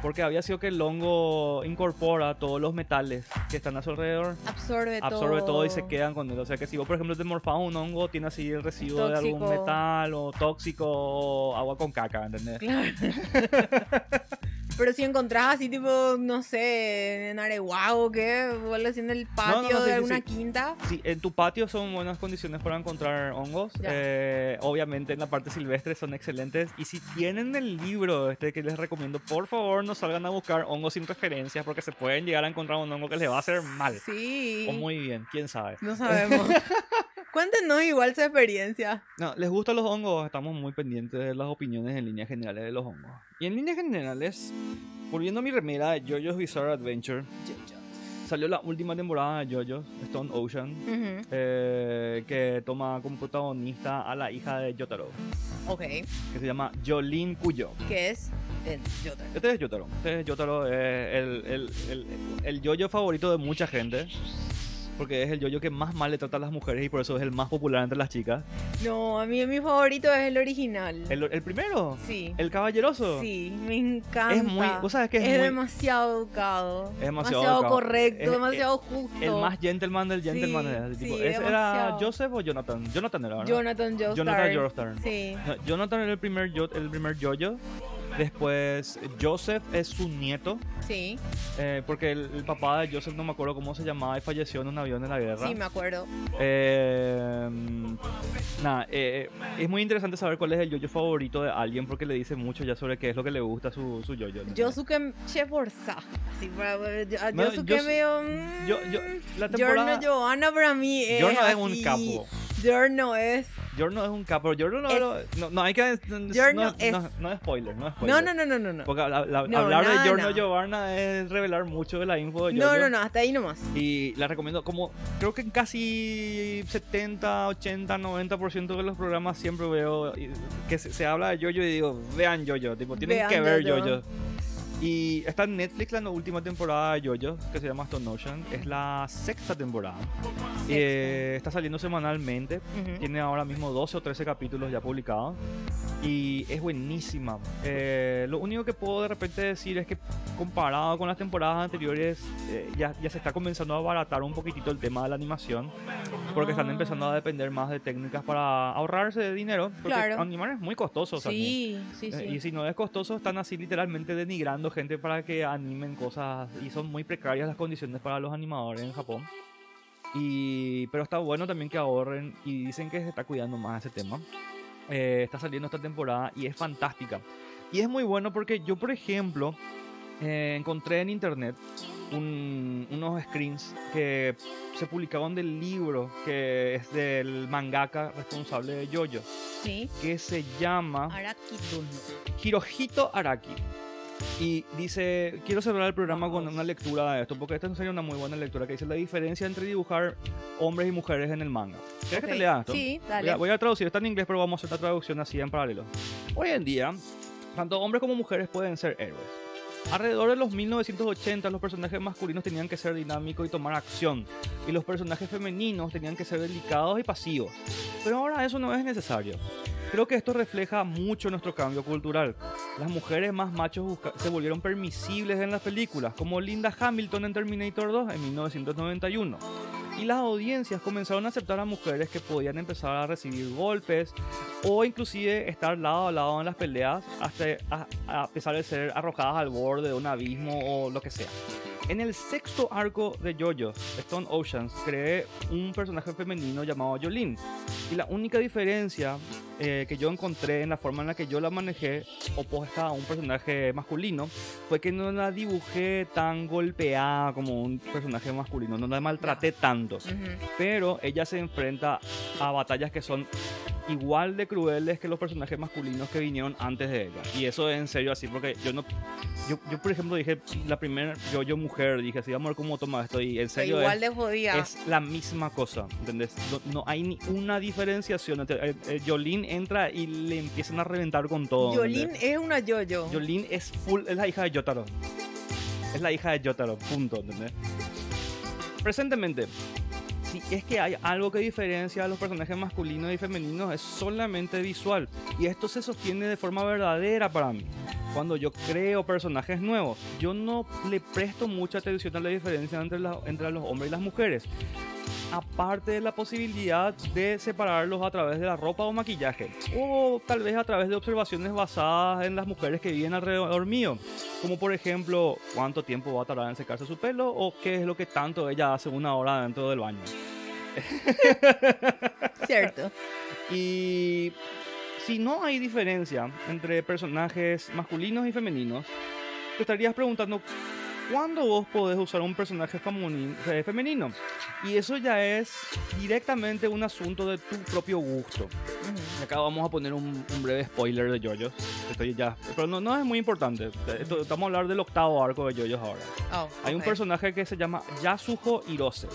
Porque había sido que el hongo incorpora todos los metales que están a su alrededor. Absorbe, absorbe todo. y se todo. quedan con él. O sea que si vos, por ejemplo, te morfás un hongo, tiene así el residuo de algún Tóxico. metal o tóxico o agua con caca, ¿entendés? Claro. Pero si encontrás así tipo, no sé, en Areguago o qué, algo así en el patio no, sí, de sí, alguna sí. quinta. Si en tu patio son buenas condiciones para encontrar hongos. Eh, obviamente en la parte silvestre son excelentes. Y si tienen el libro este que les recomiendo, por favor no salgan a buscar hongos sin referencias porque se pueden llegar a encontrar un hongo que les va a hacer mal. Sí. O muy bien, quién sabe. No sabemos. Cuéntenos igual su experiencia. No, ¿les gustan los hongos? Estamos muy pendientes de las opiniones en líneas generales de los hongos. Y en líneas generales, volviendo a mi remera de JoJo's Bizarre Adventure, salió la última temporada de JoJo's Stone Ocean. Eh, que toma como protagonista a la hija de Yotaro, Ok. que se llama Jolene Cuyo. ¿Qué es? El Jotaro. Este es Yotaro. Este es Yotaro, eh, el, el, el, el yoyo favorito de mucha gente. Porque es el yoyo que más mal le trata a las mujeres y por eso es el más popular entre las chicas. No, a mí mi favorito es el original. ¿El, el primero? Sí. ¿El caballeroso? Sí, me encanta. Es muy- vos sabés que es muy- demasiado educado. Es demasiado educado. correcto, Es- demasiado justo. El más gentleman del Sí, gentleman. tipo, sí, ¿ese ¿Era demasiado. Joseph o Jonathan? Jonathan era, ¿verdad? Jonathan Joestar. Jonathan Joestar. Sí. Jonathan era el primer, yo, el primer yoyo. Después, Joseph es su nieto. Sí, eh, porque el, el papá de Joseph no me acuerdo cómo se llamaba y falleció en un avión en la guerra. sí, me acuerdo. Eh, nada, eh, es muy interesante saber cuál es el yoyo favorito de alguien porque le dice mucho ya sobre qué es lo que le gusta a su, su yoyo. ¿no? Yosuke Cheforza. Sí, yo- a No, Yosuke Yos- medio. mm, yo- yo- la temporada- Giorno Johanna para mí es. Giorno es un así. capo. Giorno es. Giorno es un capo. Giorno no, Es- no, no hay que. Giorno no, es- no, no es spoiler, no es spoiler. No, no, no, no, no. No, Porque la- la- No, hablar nada, de Giorno. Giovanna es revelar mucho de la info de no, Giorgio. no, no, hasta ahí nomás. Y la recomiendo como, creo que en casi 70, 80, 90% de los programas siempre veo que se, se habla de Jojo y digo, vean Jojo, tipo, tienen Vean que ver JoJo. Y está en Netflix la última temporada de Jojo, que se llama Stone Ocean. Es la sexta temporada. Sexta. Eh, está saliendo semanalmente. Ujú. Tiene ahora mismo 12 o 13 capítulos ya publicados. Y es buenísima. Eh, lo único que puedo de repente decir es que comparado con las temporadas anteriores, eh, ya, ya se está comenzando a abaratar un poquitito el tema de la animación. Porque están empezando a depender más de técnicas para ahorrarse de dinero. Porque Claro. animar es muy costoso. Sí, sí, eh, sí. Y si no es costoso, están así literalmente denigrando gente para que animen cosas. Y son muy precarias las condiciones para los animadores en Japón. Y, pero está bueno también que ahorren y dicen que se está cuidando más ese tema. Eh, está saliendo esta temporada y es fantástica. Y es muy bueno porque yo, por ejemplo, eh, encontré en internet un- unos screens que se publicaban del libro que es del mangaka responsable de Jojo, Sí. que se llama Arakito. Hirohito Araki. Y dice, quiero cerrar el programa con una lectura de esto, porque esta sería una muy buena lectura, que dice la diferencia entre dibujar hombres y mujeres en el manga. ¿Quieres que te lea esto? Sí, Voy dale. a, voy a traducir, está en inglés, pero vamos a hacer la traducción así en paralelo. Hoy en día, tanto hombres como mujeres pueden ser héroes. Alrededor de los 1980, los personajes masculinos tenían que ser dinámicos y tomar acción, y los personajes femeninos tenían que ser delicados y pasivos. Pero ahora eso no es necesario. Creo que esto refleja mucho nuestro cambio cultural. Las mujeres más machos se volvieron permisibles en las películas, como Linda Hamilton en Terminator 2 en 1991. Y las audiencias comenzaron a aceptar a mujeres que podían empezar a recibir golpes o inclusive estar lado a lado en las peleas hasta a, a pesar de ser arrojadas al borde de un abismo o lo que sea. En el sexto arco de JoJo, Stone Oceans, creé un personaje femenino llamado Jolene. Y la única diferencia eh, que yo encontré en la forma en la que yo la manejé, opuesta a un personaje masculino, fue que no la dibujé tan golpeada como un personaje masculino, no la maltraté tanto. Ujú. Pero ella se enfrenta a batallas que son igual de crueles que los personajes masculinos que vinieron antes de ella. Y eso es en serio así, porque yo no. Yo, yo por ejemplo, dije, la primera, yo, yo mujer, dije, así, vamos a ver cómo toma esto. Y en serio igual es, de jodida. es la misma cosa, ¿entendés? No, no hay ni una diferenciación. Eh, eh, Jolene entra y le empiezan a reventar con todo. ¿entendés? es una yo-yo. Jolene es full, es la hija de Yotaro. Es la hija de Yotaro, punto, ¿entendés? Presentemente, si es que hay algo que diferencia a los personajes masculinos y femeninos, es solamente visual. Y esto se sostiene de forma verdadera para mí. Cuando yo creo personajes nuevos, yo no le presto mucha atención a la diferencia entre, la- entre los hombres y las mujeres. Aparte de la posibilidad de separarlos a través de la ropa o maquillaje, o tal vez a través de observaciones basadas en las mujeres que viven alrededor mío, como por ejemplo cuánto tiempo va a tardar en secarse su pelo o qué es lo que tanto ella hace una hora dentro del baño. Cierto. Y si no hay diferencia entre personajes masculinos y femeninos, te estarías preguntando cuándo vos podés usar un personaje eh, femenino. Y eso ya es directamente un asunto de tu propio gusto. Acá vamos a poner un, un breve spoiler de JoJo's. Estoy ya, pero no, no es muy importante. Esto- estamos a hablar del octavo arco de JoJo's ahora. Oh, Hay un personaje que se llama Yasuho Hirose,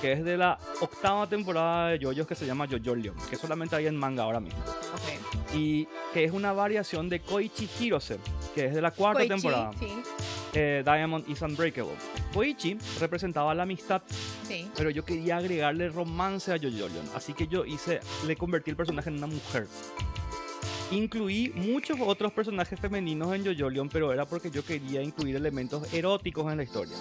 que es de la octava temporada de JoJo's que se llama JoJo Leon, que solamente hay en manga ahora mismo. Ok. Y que es una variación de Koichi Hirose, que es de la cuarta Koichi, temporada. Sí. eh, Diamond is Unbreakable. Koichi representaba la amistad, Sí. pero yo quería agregarle romance a Yoyolion, así que yo hice, le convertí el personaje en una mujer. Incluí muchos otros personajes femeninos en Yoyolion, pero era porque yo quería incluir elementos eróticos en la historia.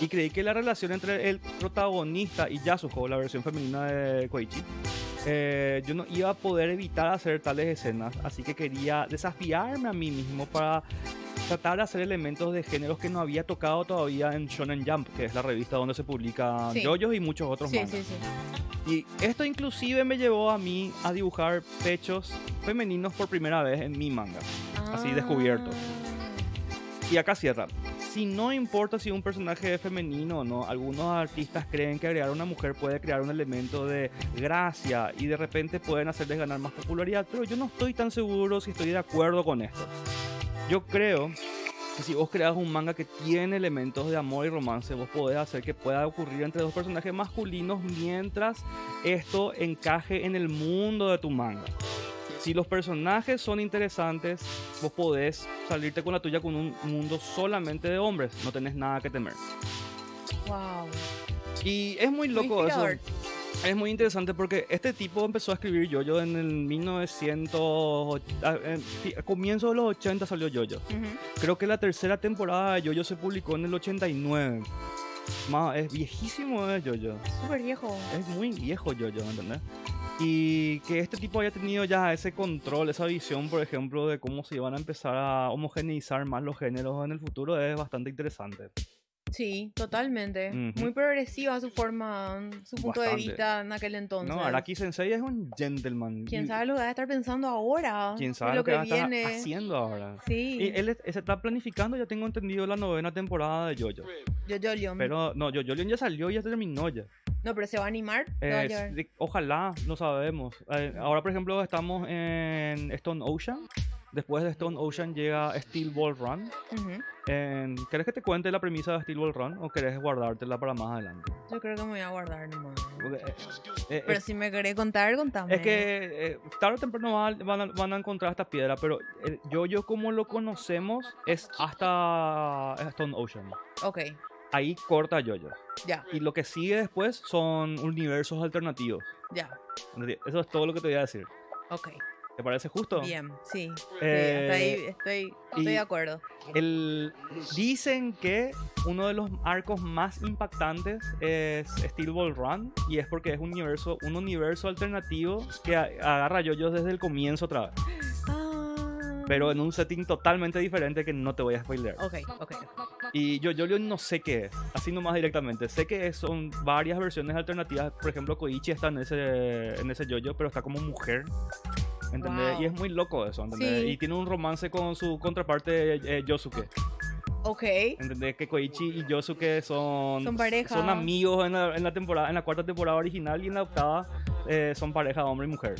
Y creí que la relación entre el protagonista y Yasuko, la versión femenina de Koichi, eh, yo no iba a poder evitar hacer tales escenas, así que quería desafiarme a mí mismo para tratar de hacer elementos de géneros que no había tocado todavía en Shonen Jump, que es la revista donde se publican Sí. yoyos y muchos otros Sí, mangas. sí. Y esto inclusive me llevó a mí a dibujar pechos femeninos por primera vez en mi manga. Así, descubierto. Y acá cierra. Si no importa si un personaje es femenino o no, algunos artistas creen que agregar una mujer puede crear un elemento de gracia y de repente pueden hacerles ganar más popularidad, pero yo no estoy tan seguro si estoy de acuerdo con esto. Yo creo que si vos creas un manga que tiene elementos de amor y romance, vos podés hacer que pueda ocurrir entre dos personajes masculinos mientras esto encaje en el mundo de tu manga. Si los personajes son interesantes, vos podés salirte con la tuya con un mundo solamente de hombres. No tenés nada que temer. Wow. Y es muy loco eso. Es muy interesante porque este tipo empezó a escribir Yoyo en el 1900. ah, en fi- a comienzo de los 80 salió Yoyo. Ujú. Creo que la tercera temporada de Yoyo se publicó en el 89. Más, es viejísimo es Yoyo. Súper viejo. Es muy viejo Yoyo, ¿entendés? Y que este tipo haya tenido ya ese control, esa visión, por ejemplo, de cómo se iban a empezar a homogeneizar más los géneros en el futuro es bastante interesante. Sí, totalmente. Muy progresiva su forma, su punto de vista en aquel entonces. No, Araki Sensei es un gentleman. ¿Quién sabe lo que va a estar pensando ahora? ¿Quién sabe lo que, que va a estar haciendo ahora? Sí. Y él se está planificando, ya tengo entendido, la novena temporada de Jojo. Leon. Pero no, Jojo ya salió y ya terminó ya. No, pero se va a animar. va a Eh, de- ojalá, no sabemos. Eh, ahora, por ejemplo, estamos en Stone Ocean. Después de Stone Ocean llega Steel Ball Run. Ujú. En- ¿Querés que te cuente la premisa de Steel Ball Run o querés guardártela para más adelante? Yo creo que me voy a guardar nomás. Eh, eh, Pero es, si me querés contar, contame. es que eh, tarde o temprano van a, van a- encontrar esta piedra, pero el yo como lo conocemos es hasta Stone Ocean. Ok, Ahí corta Jojo. ya, Y lo que sigue después son universos alternativos. ya. Eso es todo lo que te voy a decir. Ok, ¿Te parece justo? bien, sí. sí, Eh, hasta ahí estoy, estoy de acuerdo. El, dicen que uno de los arcos más impactantes es Steel Ball Run y es porque es un universo, un universo alternativo que agarra yoyos desde el comienzo otra vez, Ah. pero en un setting totalmente diferente que no te voy a spoilear. Ok, ok. Y yo, yo, yo no sé qué es, así nomás directamente. Sé que son varias versiones alternativas. Por ejemplo, Koichi está en ese, en ese yo pero está como mujer. ¿Entendés? Wow. Y es muy loco eso, ¿entendés? Sí. Y tiene un romance con su contraparte eh, Yosuke. Ok, ¿Entendés? Que Koichi y Yosuke son, Son pareja. son amigos en la, en la temporada, en la cuarta temporada original y en la octava eh, son pareja hombre y mujer.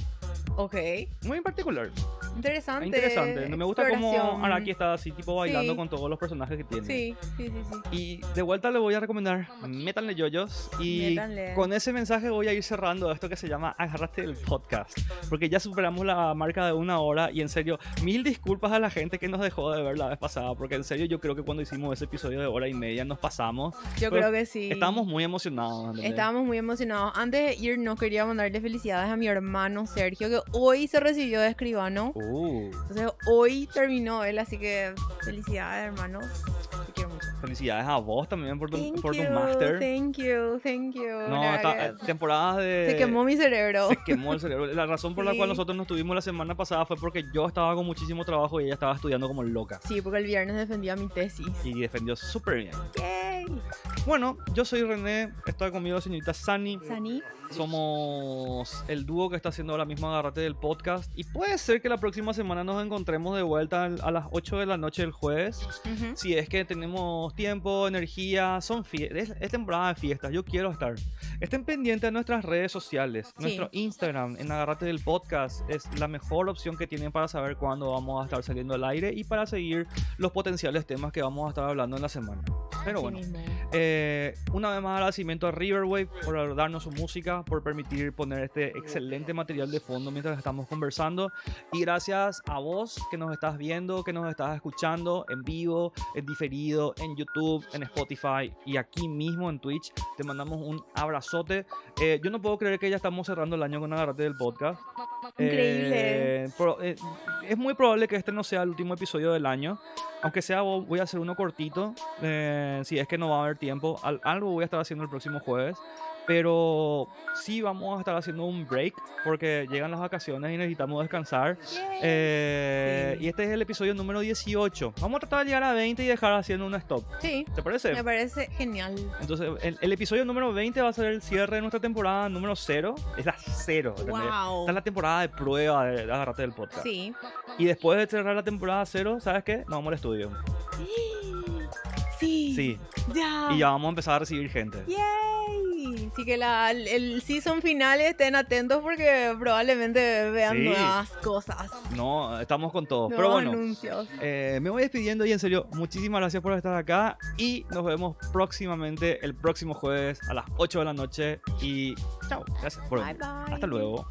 Ok. Muy en particular. Interesante. Interesante. Me gusta cómo. Araki está así tipo bailando Sí. con todos los personajes que tiene. Sí, sí, sí, sí. Y de vuelta le voy a recomendar Métanle Yoyos. Y Métanle. con ese mensaje voy a ir cerrando esto que se llama Agarrate el podcast. Porque ya superamos la marca de una hora. Y en serio, mil disculpas a la gente que nos dejó de ver la vez pasada. Porque en serio, yo creo que cuando hicimos ese episodio de hora y media nos pasamos. Yo Pero creo que sí. Estábamos muy emocionados. ¿entendés? Estábamos muy emocionados. Antes de irnos, quería mandarle felicidades a mi hermano Sergio, que hoy se recibió de escribano. Uh, Entonces, hoy terminó él, así que felicidades, hermano. Te quiero mucho. felicidades a vos también por tu, Thank por tu máster. Thank you, thank you. No, verdad, temporadas de... Se quemó mi cerebro. Se quemó el cerebro. La razón por la cual nosotros nos tuvimos la semana pasada fue porque yo estaba con muchísimo trabajo y ella estaba estudiando como loca. Sí, porque el viernes defendía mi tesis. Y defendió súper bien. Yay. Bueno, yo soy René, está conmigo la señorita Sani. Sani. Somos el dúo que está haciendo ahora mismo Agarrate del podcast. Y puede ser que la próxima semana nos encontremos de vuelta a las 8 de la noche del jueves. Ujú. Si es que tenemos tiempo, energía, son es, es temporada de fiestas, yo quiero estar. Estén pendientes de nuestras redes sociales. Sí. Nuestro Instagram en Agarrate del Podcast es la mejor opción que tienen para saber cuándo vamos a estar saliendo al aire y para seguir los potenciales temas que vamos a estar hablando en la semana. Pero Así bueno. Eh, una vez más agradecimiento a Riverwave por darnos su música, por permitir poner este excelente material de fondo mientras estamos conversando. Y gracias a vos que nos estás viendo, que nos estás escuchando en vivo, en diferido, en YouTube, en Spotify y aquí mismo en Twitch. Te mandamos un abrazote. Eh, yo no puedo creer que ya estamos cerrando el año con Agarrate del podcast. Increíble. Eh, pro- eh, es muy probable que este no sea el último episodio del año. Aunque sea, vo- voy a hacer uno cortito. eh, si es que no va a haber tiempo. Al- algo voy a estar haciendo el próximo jueves. Pero sí vamos a estar haciendo un break. Porque llegan las vacaciones y necesitamos descansar. Eh, Sí. Y este es el episodio número 18. Vamos a tratar de llegar a 20 y dejar haciendo un stop. Sí, ¿Te parece? me parece genial. Entonces, el, el episodio número 20 va a ser el cierre de nuestra temporada número 0. Es la 0. ¿entendés? Wow. Esta es la temporada de prueba de, de Agarrate del podcast. Sí. Y después de cerrar la temporada 0, ¿sabes qué? Nos vamos al estudio. Sí. Sí. Ya. Y ya vamos a empezar a recibir gente. Yay. Sí, que la, el season final estén atentos porque probablemente vean sí. nuevas cosas. No, estamos con todo. Pero bueno, eh, me voy despidiendo y en serio, muchísimas gracias por estar acá y nos vemos próximamente el próximo jueves a las 8 de la noche y chao. Gracias por bye. Hasta luego.